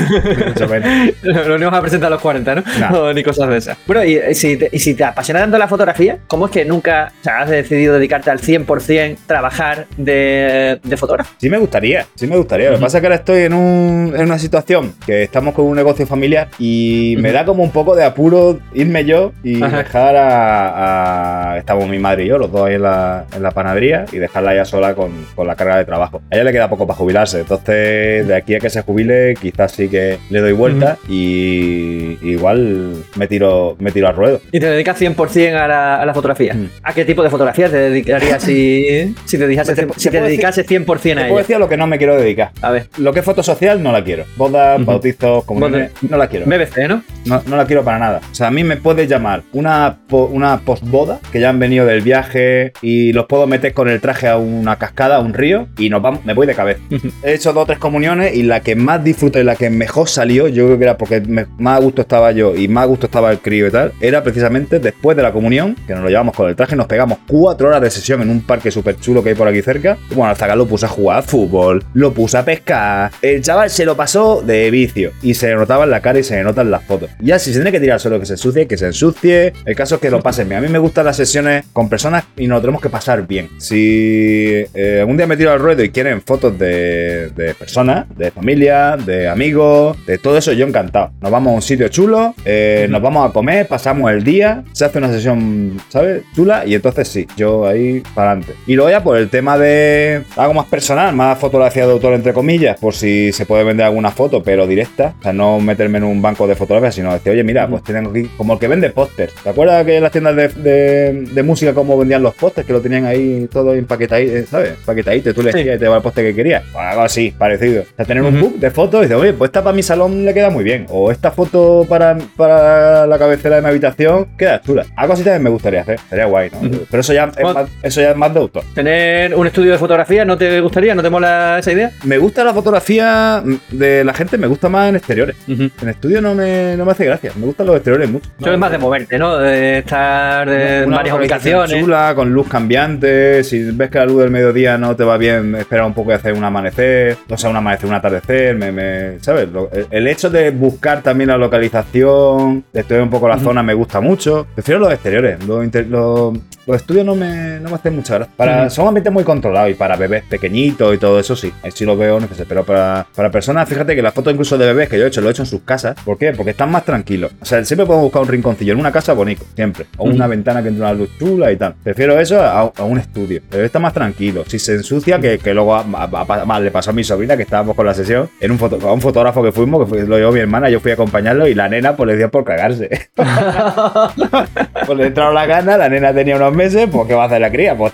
Lo único a presentar a los 40, ¿no? ni cosas de esas. Bueno, y, si te, y si te apasiona tanto la fotografía, ¿cómo es que nunca has decidido dedicarte al 100% trabajar de, de fotógrafo? Sí me gustaría, sí me gustaría. Lo que pasa es que ahora estoy en, un, en una situación que estamos con un negocio familiar y me da como un poco de apuro irme yo y dejar a, Estamos mi madre y yo, los dos ahí en la, en la panadería y dejarla ya sola con, con, la carga de trabajo. A ella le queda poco para jubilarse, entonces de aquí a que se jubile quizás sí que le doy vuelta y igual me tiro, me tiro al ruedo. ¿Y te dedicas 100% a la, a la fotografía? ¿A qué tipo de fotografía te dedicarías si, si te, dedicase, si te dedicase 100% a ella? Te puedo decir a lo que no me quiero dedicar. A ver. Lo que es foto social no la quiero. Bodas, bautizos, comuniones, no la quiero. BBC, ¿no? ¿no? No la quiero para nada. O sea, a mí me puede llamar una, una postboda que ya han venido del viaje y los puedo meter con el traje a una cascada, a un río y nos vamos, me voy de cabeza. He hecho o tres comuniones y la que más disfruté la que mejor salió, yo creo que era porque más a gusto estaba yo y más a gusto estaba el crío y tal, era precisamente después de la comunión, que nos lo llevamos con el traje, nos pegamos cuatro horas de sesión en un parque súper chulo que hay por aquí cerca. bueno, hasta acá lo puse a jugar fútbol, lo puse a pescar. El chaval se lo pasó de vicio y se notaba en la cara y se notan en las fotos. Ya si se tiene que tirar solo que se ensucie, que se ensucie. El caso es que lo pasen. A mí me gustan las sesiones con personas y nos lo tenemos que pasar bien. Si eh, algún día me tiro al ruedo y quieren fotos de, personas, de familia, de amigos, de todo eso, yo encantado. Nos vamos a un sitio chulo, eh, nos vamos a comer, pasamos el día, se hace una sesión, ¿sabes? Chula y entonces sí, yo ahí para adelante. Y luego ya por el tema de algo más personal, más fotografía de autor entre comillas, por si se puede vender alguna foto, pero directa, o sea, no meterme en un banco de fotografía, sino decir, oye, mira, pues tengo aquí, como el que vende pósters. ¿Te acuerdas que en las tiendas de, música cómo vendían los pósters? Que lo tenían ahí todo empaquetadito, eh, ¿sabes? Empaquetadito, tú le decías y te va el póster que querías. Pues algo así, parecido. O sea, tener un book de fotos y dices, oye, pues esta para mi salón le queda muy bien. O esta foto para, para la cabecera de mi habitación queda chula. Algo así también me gustaría hacer. Sería guay, ¿no? Pero eso ya, es más, eso ya es más de autor. ¿Tener un estudio de fotografía no te gustaría? ¿No te mola esa idea? Me gusta la fotografía de la gente, me gusta más en exteriores. En estudio no me, no me hace gracia. Me gustan los exteriores mucho. Eso es más de moverte, ¿no? De estar en varias ubicaciones. Chula, con luz cambiante. Si ves que la luz del mediodía no te va bien, espera un poco y hacer un amanecer. O sea, un amanecer, un atardecer. Me, ¿Sabes? El hecho de buscar también la localización, de estudiar un poco la zona, me gusta mucho. Prefiero los exteriores. Los, los, estudios no me, no me hacen mucha gracia. Para, Son ambientes muy controlados y para bebés pequeñitos y todo eso sí. Ahí sí lo veo necesario. Pero para, para personas, fíjate que las fotos incluso de bebés que yo he hecho, lo he hecho en sus casas. ¿Por qué? Porque están más tranquilos. O sea, siempre podemos buscar un rinconcillo en una casa bonito, siempre. O una ventana que entre una luz chula y tal. Prefiero eso a, un estudio. Pero está más tranquilo. Si se ensucia, que, que luego le pasó a mi sobrina que estábamos con la sesión en un, foto, a un fotógrafo que fuimos, que lo llevó mi hermana, yo fui a acompañarlo y la nena pues le dio por cagarse. pues le entraron la gana, la nena tenía unos meses, pues ¿qué va a hacer la cría? Pues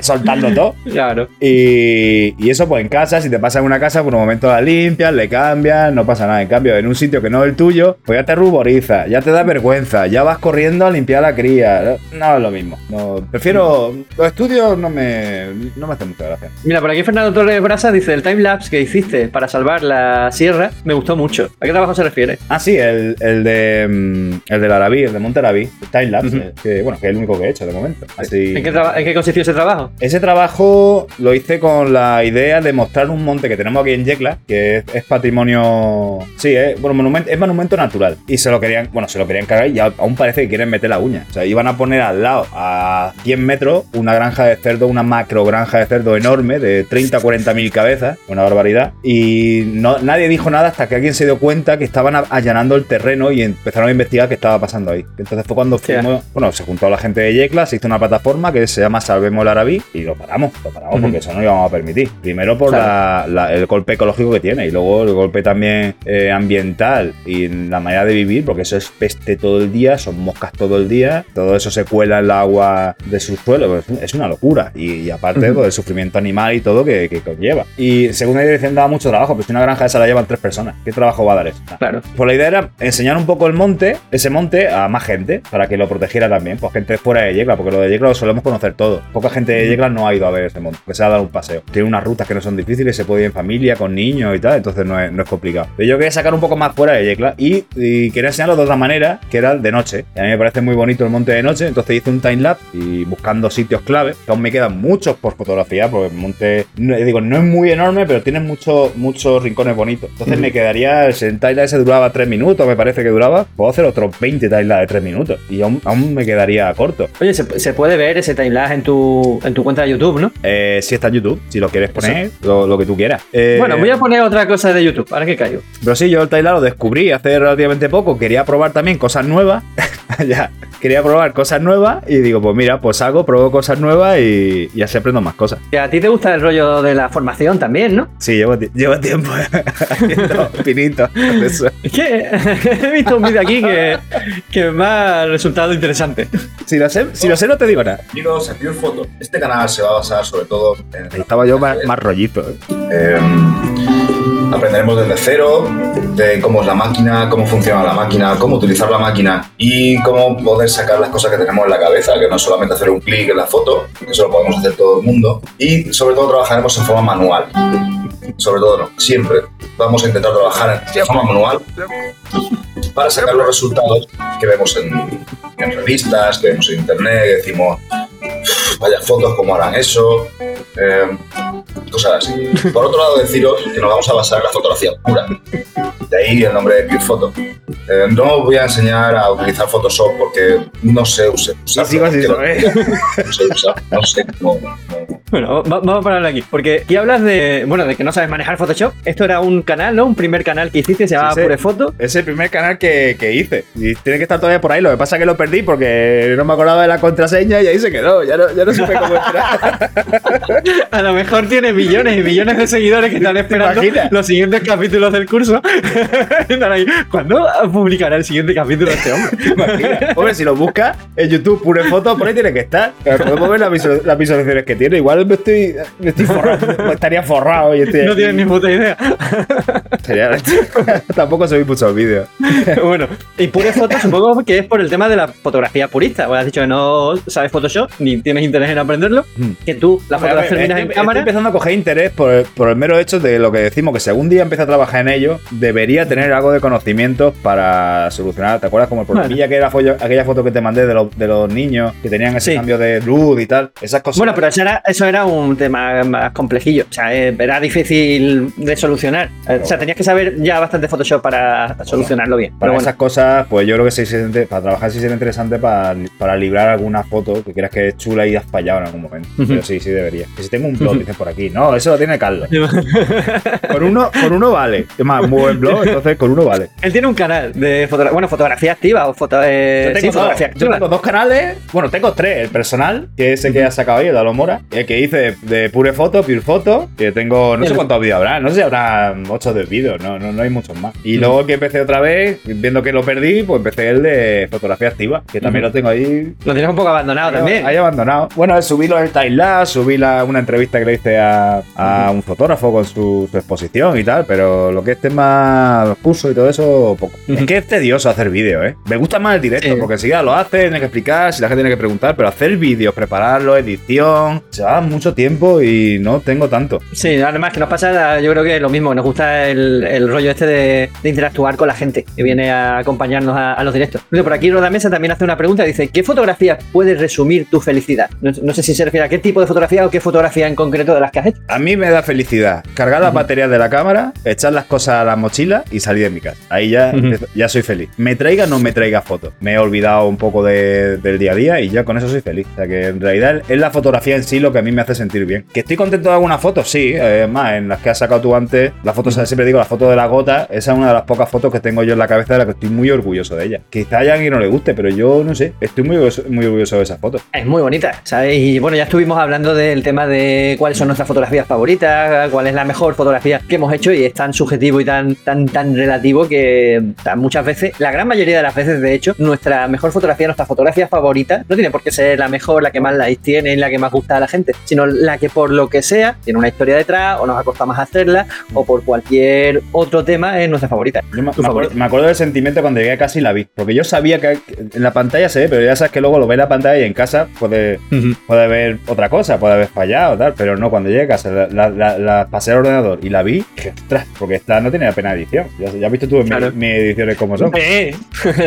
soltando todo. Claro. Y, y, eso pues en casa, si te pasa en una casa, por un momento la limpias, le cambias, no pasa nada. En cambio, en un sitio que no es el tuyo, pues ya te ruboriza, ya te da vergüenza, ya vas corriendo a limpiar la cría. No es lo mismo. No, prefiero. Los estudios no me, no me hacen mucha gracia. Mira, por aquí Fernando Torres Brasa dice: el que hiciste para salvar la sierra me gustó mucho. ¿A qué trabajo se refiere? Ah, sí, el, el de mm, el del Arabí, el de Monte Arabí, el timelapse, eh, que bueno, que es el único que he hecho de momento. ¿En, qué ¿En qué consistió ese trabajo? Ese trabajo lo hice con la idea de mostrar un monte que tenemos aquí en Yecla, que es, patrimonio. Sí, es, bueno, monumento, es monumento natural. Y se lo querían, bueno, se lo querían cargar y aún parece que quieren meter la uña. O sea, iban a poner al lado, a 100 metros, una granja de cerdo, una macro granja de cerdo enorme de 30 40 mil cabezas, una barbaridad. Y no, nadie dijo nada hasta que alguien se dio cuenta que estaban allanando el terreno y empezaron a investigar qué estaba pasando ahí. Entonces fue cuando fuimos, bueno, se juntó la gente de Yecla, se hizo una plataforma que se llama Salvemos el Arabí y lo paramos, lo paramos porque eso no íbamos a permitir. Primero por el golpe ecológico que tiene y luego el golpe también eh, ambiental y la manera de vivir, porque eso es peste todo el día, son moscas todo el día, todo eso se cuela en el agua de sus suelos, pues, es una locura. Y, aparte uh el sufrimiento animal y todo que, conlleva. Y según dirección daba mucho trabajo, pues si una granja esa la llevan tres personas, ¿qué trabajo va a dar eso? Claro. Pues la idea era enseñar un poco el monte, ese monte, a más gente, para que lo protegiera también, pues gente fuera de Yecla, porque lo de Yecla lo solemos conocer todos. Poca gente de Yecla no ha ido a ver ese monte, que se ha dado un paseo. Tiene unas rutas que no son difíciles, se puede ir en familia, con niños y tal, entonces no es, no es complicado. Pero yo quería sacar un poco más fuera de Yecla y, y quería enseñarlo de otra manera, que era de noche. Y a mí me parece muy bonito el monte de noche, entonces hice un timelapse y buscando sitios clave, que aún me quedan muchos por fotografía, porque el monte, no, digo, no es muy enorme, pero tiene muchos muchos rincones bonitos. Entonces me quedaría, el timelapse ese duraba 3 minutos, me parece que duraba, puedo hacer otros 20 timelapse de 3 minutos y aún, aún me quedaría corto. Oye, se, se puede ver ese timelapse en tu, en tu cuenta de YouTube, ¿no? Eh, si está en YouTube, si lo quieres poner, lo, lo que tú quieras. Eh, Bueno, voy a poner otra cosa de YouTube, ahora que caigo. Pero sí, yo el timelapse lo descubrí hace relativamente poco. Quería probar también cosas nuevas. ya, quería probar cosas nuevas y digo, pues mira, pues hago, pruebo cosas nuevas y, y así aprendo más cosas. Que a ti te gusta el rollo de la formación también, ¿no? Sí, llevo, llevo tiempo haciendo pinitos. Es que he visto un vídeo aquí que, que me ha resultado interesante. Si lo sé, si lo sé no te digo nada. Bienvenidos a Pure Photo. Este canal se va a basar sobre todo en Ahí estaba yo más, más rollito. ¿eh? Eh, aprenderemos desde cero, de cómo es la máquina, cómo funciona la máquina, cómo utilizar la máquina y cómo poder sacar las cosas que tenemos en la cabeza, que no es solamente hacer un clic en la foto, que eso lo podemos hacer todo el mundo. Y sobre todo trabajaremos en forma manual. Sobre todo no, siempre vamos a intentar trabajar en forma manual para sacar los resultados que vemos en, en revistas, que vemos en internet, que decimos, "Uf, vaya fotos, cómo harán eso, eh, cosas así. Por otro lado, deciros que nos vamos a basar en la fotografía pura. De ahí el nombre de Pure Photo. Eh, no os voy a enseñar a utilizar Photoshop porque no sé usar. Así, ¿sabes? No sé usar, no sé cómo. Bueno, va- vamos a pararlo aquí. Porque aquí hablas de, bueno, de que no sabes manejar Photoshop. Esto era un canal, ¿no? Un primer canal que hiciste, se llamaba Sí. Pure Foto. Es el primer canal que, que hice. Y tiene que estar todavía por ahí. Lo que pasa es que lo perdí porque no me acordaba de la contraseña y ahí se quedó. Ya no, ya no supe cómo entrar. A lo mejor tiene millones y millones de seguidores que están esperando los siguientes capítulos del curso. Están ahí. ¿Cuándo publicará el siguiente capítulo este hombre? Imagina. Hombre, si lo buscas en YouTube, pure foto, por ahí tiene que estar. Podemos ver las visualizaciones que tiene. Igual me estoy, me estoy forrado. Estaría forrado y estoy No tienes ni puta idea. Sería- Tampoco subí muchos vídeos. bueno, y Pure Foto supongo que es por el tema de la fotografía purista. Pues has dicho que no sabes Photoshop ni tienes interés en aprenderlo. Hmm. Que tú la ver, fotografía terminas estoy, en estoy cámara. empezando a coger interés por el, por el mero hecho de lo que decimos, que si algún día empiezo a trabajar en ello, debería tener algo de conocimientos para solucionar. ¿Te acuerdas como el problemilla que era aquella foto que te mandé de, los- de los niños que tenían ese Sí. cambio de luz y tal? Esas cosas. Bueno, pero eso era, eso era un tema más complejillo. O sea, eh, era difícil de solucionar. Eh, O sea, tenías que saber ya bastante Photoshop para solucionarlo bien. Para Pero bueno, esas cosas, pues yo creo que inter- para trabajar sí sería interesante para, para librar alguna foto que creas que es chula y has fallado en algún momento. Pero sí, sí debería. Que si tengo un blog, dicen por aquí. No, eso lo tiene Carlos. con, uno, con uno vale. Es más, muy buen blog, entonces con uno vale. él tiene un canal de fotografía, bueno, fotografía activa o foto, eh, Yo tengo, sí, dos, fotografía yo tengo dos canales, bueno, tengo tres. El personal, que es ese que ha sacado ahí, el de Alomora, el que hice de, de Pure Foto, Pure Foto, que tengo, no sé cuántos vídeos habrá, no sé si habrá ocho de vídeos, no, no, no hay muchos más. Y luego el que empecé otra vez, viendo que lo perdí, pues empecé el de fotografía activa, que también lo tengo ahí. Lo tienes un poco abandonado ahí- también. Ahí abandonado. Bueno, subí lo del timelapse, subí la, una entrevista que le hice a, a un fotógrafo con su, su exposición y tal, pero lo que es tema curso y todo eso, poco. Es que es tedioso hacer vídeos, ¿eh? Me gusta más el directo, Sí. porque enseguida lo haces, tienes que explicar, si la gente tiene que preguntar, pero hacer vídeos, prepararlo, edición, se va mucho tiempo y no tengo tanto. Sí, además que nos pasa, yo creo que lo mismo, nos gusta el, el rollo este de, de interactuar con la gente que viene a acompañarnos a, a los directos. Por aquí Roda Mesa también hace una pregunta, dice, ¿qué fotografía puede resumir tu felicidad? No, no sé si se refiere a qué tipo de fotografía o qué fotografía en concreto de las que has hecho. A mí me da felicidad cargar las baterías de la cámara, echar las cosas a la mochila y salir de mi casa. Ahí ya, ya soy feliz. Me traiga o no me traiga fotos. Me he olvidado un poco de- del día a día y ya con eso soy feliz. O sea que en realidad es la fotografía en sí lo que a mí me hace sentir bien. ¿Que estoy contento de alguna foto? Sí. eh, más, en las que has sacado tú antes, la foto, siempre digo, la foto de la gota, esa es una de las pocas fotos que tengo yo en la cabeza de la que estoy muy orgulloso de ella. Quizá haya alguien no le guste, pero yo no sé, estoy muy orgulloso, muy orgulloso de esa foto. Es muy bonita, ¿sabes? Y bueno, ya estuvimos hablando del tema de cuáles son nuestras fotografías favoritas, cuál es la mejor fotografía que hemos hecho y es tan subjetivo y tan, tan, tan relativo que muchas veces, la gran mayoría de las veces, de hecho, nuestra mejor fotografía, nuestra fotografía favorita, no tiene por qué ser la mejor, la que más likes tiene, la que más gusta a la gente. Sino la que por lo que sea tiene una historia detrás o nos ha costado más hacerla o por cualquier otro tema es nuestra favorita. me, Acuerdo, del sentimiento cuando llegué a casa y la vi, porque yo sabía que en la pantalla se ve, pero ya sabes que luego lo ve en la pantalla y en casa puede, puede ver otra cosa, puede haber fallado, tal, pero no, cuando llegué a casa, la, pasé al ordenador y la vi, ostras, porque esta no tiene pena edición. Ya, has visto tú en mis ediciones cómo son.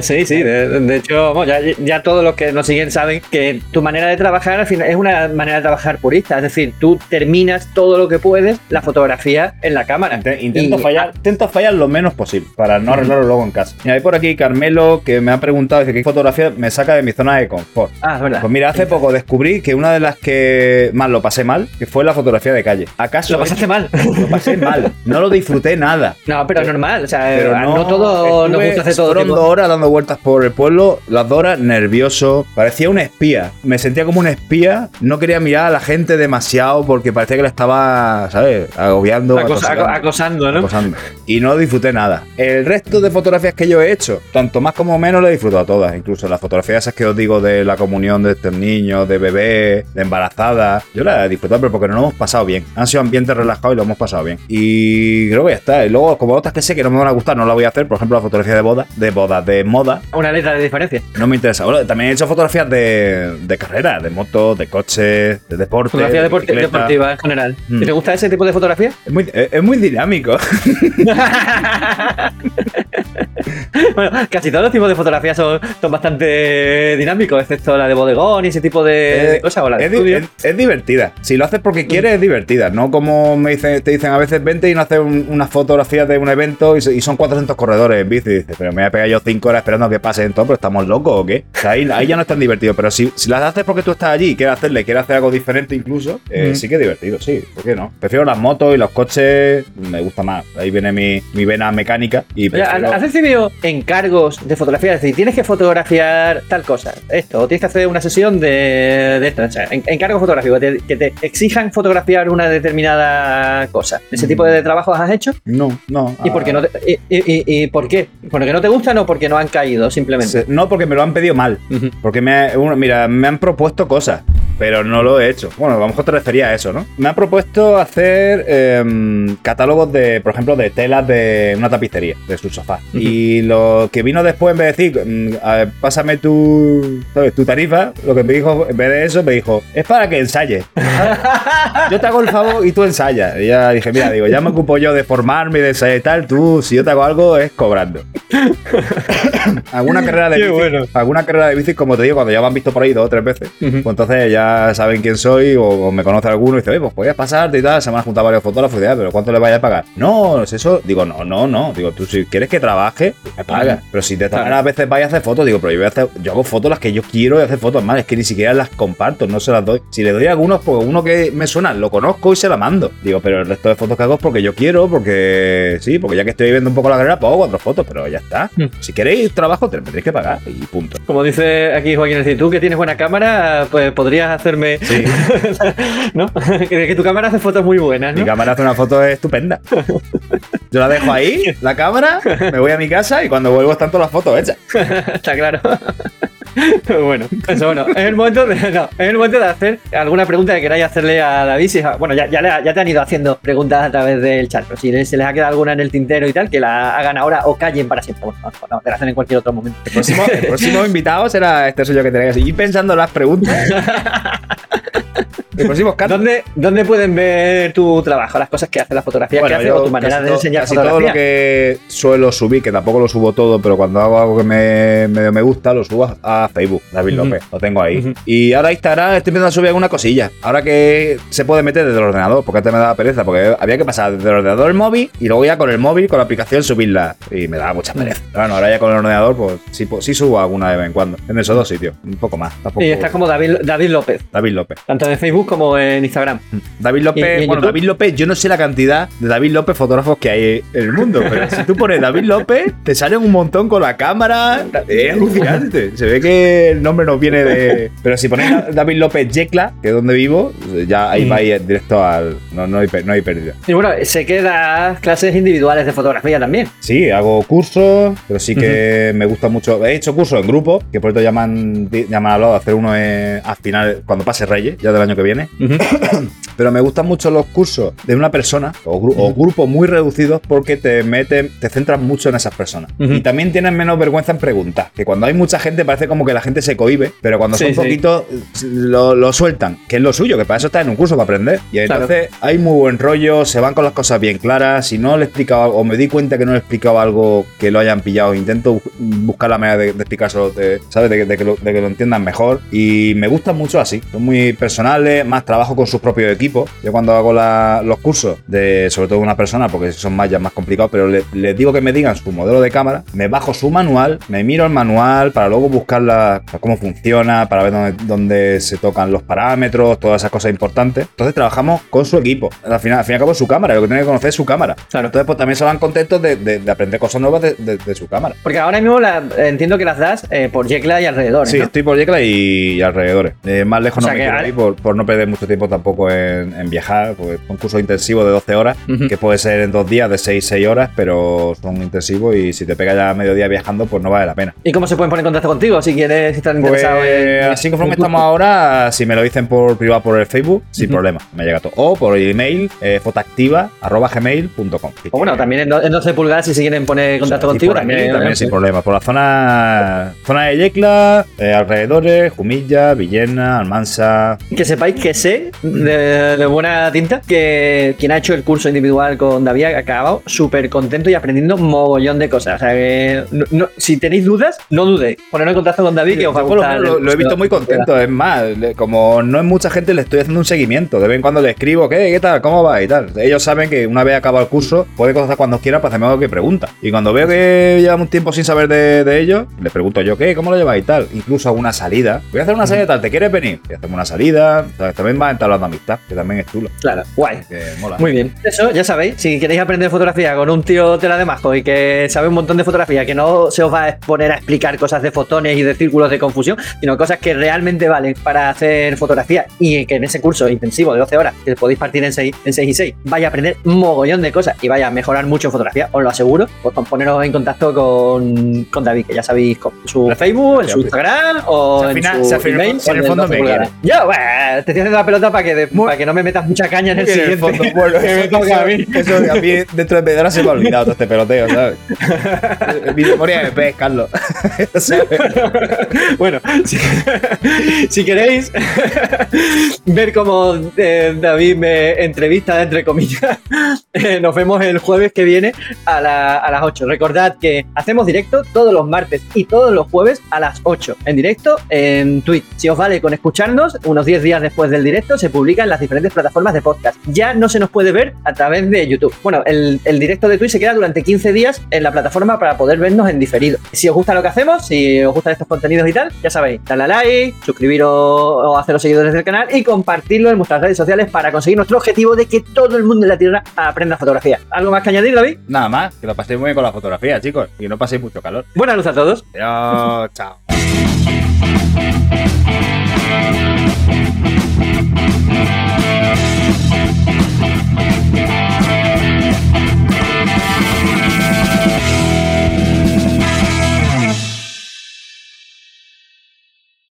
Sí, sí, De, hecho, ya, ya, todos los que nos siguen saben que tu manera de trabajar al final es una manera de trabajar purista. Es decir, tú terminas todo lo que puedes la fotografía en la cámara. Intento, fallar, intento fallar lo menos posible para no arreglarlo luego en casa. Y hay por aquí Carmelo que me ha preguntado dice, qué fotografía me saca de mi zona de confort. Ah, es verdad. Pues mira, hace poco descubrí que una de las que más lo pasé mal, que fue la fotografía de calle. ¿Acaso? Lo pasaste mal. Lo pasé mal. No lo disfruté nada. No, pero es normal. O sea, no, todo nos gusta hacer todo. Fueron dos horas dando vueltas por el pueblo, las dos horas nervioso. Parecía un espía. Me sentía como un espía. No quería mirar a la gente demasiado porque parecía que le estaba, ¿sabes? Agobiando. acosando, ¿no? Acosando. Y no disfruté nada. El resto de fotografías que yo he hecho, tanto más como menos, lo he disfrutado todas. Incluso las fotografías esas que os digo de la comunión de estos niños, de bebé, de embarazada. Yo las he disfrutado, pero porque no lo hemos pasado bien. Han sido ambientes relajados y lo hemos pasado bien. Y creo que ya está. Y luego, como otras que sé que no me van a gustar, no la voy a hacer. Por ejemplo, la fotografía de boda, de boda, de moda. Una letra de diferencia. No me interesa. también he hecho fotografías de, de carrera, de motos, de coches, de deporte. Fotografía deportiva en general. Mm. ¿Te gusta ese tipo de fotografía? Es muy, es muy dinámico. bueno, casi todos los tipos de fotografías son, son, bastante dinámicos, excepto la de bodegón y ese tipo de, eh, cosas. O la de es, es, divertida. Si lo haces porque quieres, es divertida. No como me dicen, te dicen a veces vente y no haces una fotografía de un evento y, son 400 corredores en bici. Y dices, pero me voy a pegar yo 5 horas esperando a que pasen todo, pero estamos locos o qué. ahí, ya no es tan divertido. Pero si, si las haces porque tú estás allí y quieres hacerle, quieres hacer algo diferente incluso, eh, sí que es divertido, sí. ¿Por qué no? Prefiero las motos y los coches, me gusta más. Ahí viene mi, mi vena mecánica. Y prefiero... ¿Has recibido encargos de fotografía? Es decir, tienes que fotografiar tal cosa, esto, o tienes que hacer una sesión de, esto. O sea, encargos fotográficos, que te exijan fotografiar una determinada cosa. ¿Ese tipo de mm. trabajos has hecho? No, no. ¿Y por qué no y, y, por qué? ¿Porque no te gustan o porque no han caído simplemente? No, porque me lo han pedido mal. Porque me, mira, me han propuesto cosas pero no lo he hecho. Bueno, a lo mejor te refería a eso, ¿no? Me ha propuesto hacer em, catálogos de, por ejemplo, de telas de una tapicería, de su sofá. Y lo que vino después, en vez de decir, mm, pásame tu, tu tarifa, lo que me dijo, en vez de eso, me dijo, es para que ensayes. yo te hago el favor y tú ensayas. Y ya dije, mira, digo, ya me ocupo yo de formarme y de ensayar y tal, tú, si yo te hago algo, es cobrando. alguna carrera de bici, alguna carrera de bici, como te digo, cuando ya me han visto por ahí dos o tres veces, pues entonces ya saben quién soy o, me conoce alguno y dice, oye, pues podías pasarte y tal. Se me han juntado varios fotógrafos y dice, ah, pero ¿cuánto le vaya a pagar? No, es eso. Digo, no, no, no. Digo, tú si quieres que trabaje, me pagas. Pero si de tal a veces vaya a hacer fotos, digo, pero yo voy a hacer, yo hago fotos las que yo quiero y hacer fotos más. Es que ni siquiera las comparto, no se las doy. Si le doy a algunos, pues uno que me suena, lo conozco y se la mando. Digo, pero el resto de fotos que hago es porque yo quiero, porque sí, porque ya que estoy viendo un poco la carrera, pues hago cuatro fotos, pero ya está. Hmm. Si queréis trabajo, te tendréis que pagar y punto. Como dice aquí Joaquín, si tú que tienes buena cámara, pues podrías hacerme sí. ¿No? que, tu cámara hace fotos muy buenas, ¿no? Mi cámara hace una foto estupenda. Yo la dejo ahí, la cámara, me voy a mi casa y cuando vuelvo están todas las fotos hechas. Está claro. bueno, eso bueno, es el momento de, no, es el momento de hacer alguna pregunta que queráis hacerle a David. bueno, ya, ya, te han ido haciendo preguntas a través del chat, pero si se les ha quedado alguna en el tintero y tal, que la hagan ahora o callen para siempre. Bueno, no, te la hacen en cualquier otro momento. El próximo, invitado será este suyo que tenéis. Y pensando las preguntas. ¿Dónde, ¿Dónde pueden ver tu trabajo, las cosas que hace, la fotografía que hace o tu manera de enseñar casi todo lo que suelo subir, que tampoco lo subo todo, pero cuando hago algo que me, me, gusta, lo subo a Facebook, David López. Lo tengo ahí. Y ahora Instagram estoy empezando a subir alguna cosilla. Ahora que se puede meter desde el ordenador, porque antes me daba pereza, porque había que pasar desde el ordenador al móvil y luego ya con el móvil, con la aplicación, subirla. Y me daba mucha pereza. Bueno, ahora ya con el ordenador, pues sí, pues, sí subo alguna de vez en cuando. En esos dos sitios, un poco más. Y estás como David, David López. David López. Tanto en Facebook como en Instagram. David López, bueno, David López, yo no sé la cantidad de David López fotógrafos que hay en el mundo, pero si tú pones David López, te salen un montón con la cámara. Es alucinante. Se ve que el nombre no viene de. Pero si pones David López Yecla, que es donde vivo, ya ahí mm. va directo al. No, no, hay, no hay pérdida. Y bueno, se queda clases individuales de fotografía también. Sí, hago cursos, pero sí que me gusta mucho. He hecho cursos en grupo, que por esto me han, hablado de hacer uno al final, cuando pase Reyes, ya del año que viene Pero me gustan mucho los cursos de una persona o, grupos muy reducidos porque te meten, te centras mucho en esas personas. Y también tienen menos vergüenza en preguntar. Que cuando hay mucha gente parece como que la gente se cohibe, pero cuando son poquitos lo, sueltan, que es lo suyo, que para eso está en un curso para aprender. Y entonces hay muy buen rollo, se van con las cosas bien claras. Si no le he explicado o me di cuenta que no le he explicado algo que lo hayan pillado, intento buscar la manera de, de explicárselo, ¿sabes? De, que lo, de que lo entiendan mejor. Y me gustan mucho así. Son muy personales, más trabajo con sus propios equipos yo cuando hago los cursos, de sobre todo una persona, porque son más ya más complicados, pero les digo que me digan su modelo de cámara, me bajo su manual, me miro el manual para luego buscar cómo funciona, para ver dónde, se tocan los parámetros, todas esas cosas importantes. Entonces trabajamos con su equipo. Al final, al fin y al cabo es su cámara, lo que tiene que conocer es su cámara. Claro. Entonces pues también se van contentos de, aprender cosas nuevas de, su cámara. Porque ahora mismo entiendo que las das eh, por Yecla y alrededor. Sí, estoy por Yecla y, alrededores. Eh, más lejos no me quiero ir por, por no perder mucho tiempo tampoco en en, viajar, pues un curso intensivo de 12 horas, que puede ser en dos días de 6, 6 horas, pero son intensivos y si te pega ya medio día viajando, pues no vale la pena. ¿Y cómo se pueden poner en contacto contigo si quieres, si están pues, interesados en... Así conforme estamos ahora, si me lo dicen por privado por el Facebook, sin problema, me llega todo. O por email, eh, fotoactiva.gmail.com. O bueno, también en, 12 pulgadas si se quieren poner en contacto contigo, también, también, sin problema. Por la zona, zona de Yecla, eh, alrededores, Jumilla, Villena, Almansa. Que sepáis que sé de de buena tinta, que quien ha hecho el curso individual con David ha acabado súper contento y aprendiendo mogollón de cosas. O sea que si tenéis dudas, no dudéis. Poneros en contacto con David que os va a gustar. Lo, he visto muy contento. Es más, como no es mucha gente, le estoy haciendo un seguimiento. De vez en cuando le escribo, ¿qué? ¿Qué tal? ¿Cómo va? Y tal. Ellos saben que una vez acabado el curso, puede contestar cuando quiera para hacerme algo que pregunta. Y cuando veo que llevamos un tiempo sin saber de, de ellos, le pregunto yo, ¿qué? ¿Cómo lo lleváis y tal? Incluso una salida. Voy a hacer una salida tal, ¿te quieres venir? Y hacemos una salida. También va entablando amistad, que también es chulo. Claro, guay. Muy bien. Eso, ya sabéis, si queréis aprender fotografía con un tío tela de majo y que sabe un montón de fotografía, que no se os va a poner a explicar cosas de fotones y de círculos de confusión, sino cosas que realmente valen para hacer fotografía y que en ese curso intensivo de 12 horas, que podéis partir en 6, en 6 y 6, vaya a aprender mogollón de cosas y vaya a mejorar mucho en fotografía, os lo aseguro, pues con poneros en contacto con, con David, que ya sabéis, con su Facebook, en su Instagram o en su email. En el fondo me quiere. Yo, bueno, te haciendo la pelota para que, para que no me metas mucha caña en el siguiente. fondo, bueno, me toca a mí. Eso a mí dentro de Pedra se me ha olvidado todo este peloteo, ¿sabes? Mi memoria de pez, Carlos. bueno, si, queréis ver cómo eh, David me entrevista, entre comillas, eh, nos vemos el jueves que viene a, a las 8. Recordad que hacemos directo todos los martes y todos los jueves a las 8 en directo en Twitch. Si os vale con escucharnos, unos 10 días después del directo se publica en las diferentes plataformas de podcast. Ya no se nos puede ver a través de YouTube. Bueno, el, directo de Twitch se queda durante 15 días en la plataforma para poder vernos en diferido. Si os gusta lo que hacemos, si os gustan estos contenidos y tal, ya sabéis, darle a like, suscribiros o haceros seguidores del canal y compartirlo en vuestras redes sociales para conseguir nuestro objetivo de que todo el mundo en la Tierra aprenda fotografía. ¿Algo más que añadir, David? Nada más, que lo paséis muy bien con la fotografía, chicos, y no paséis mucho calor. Buenas luz a todos. Adiós, chao. Thank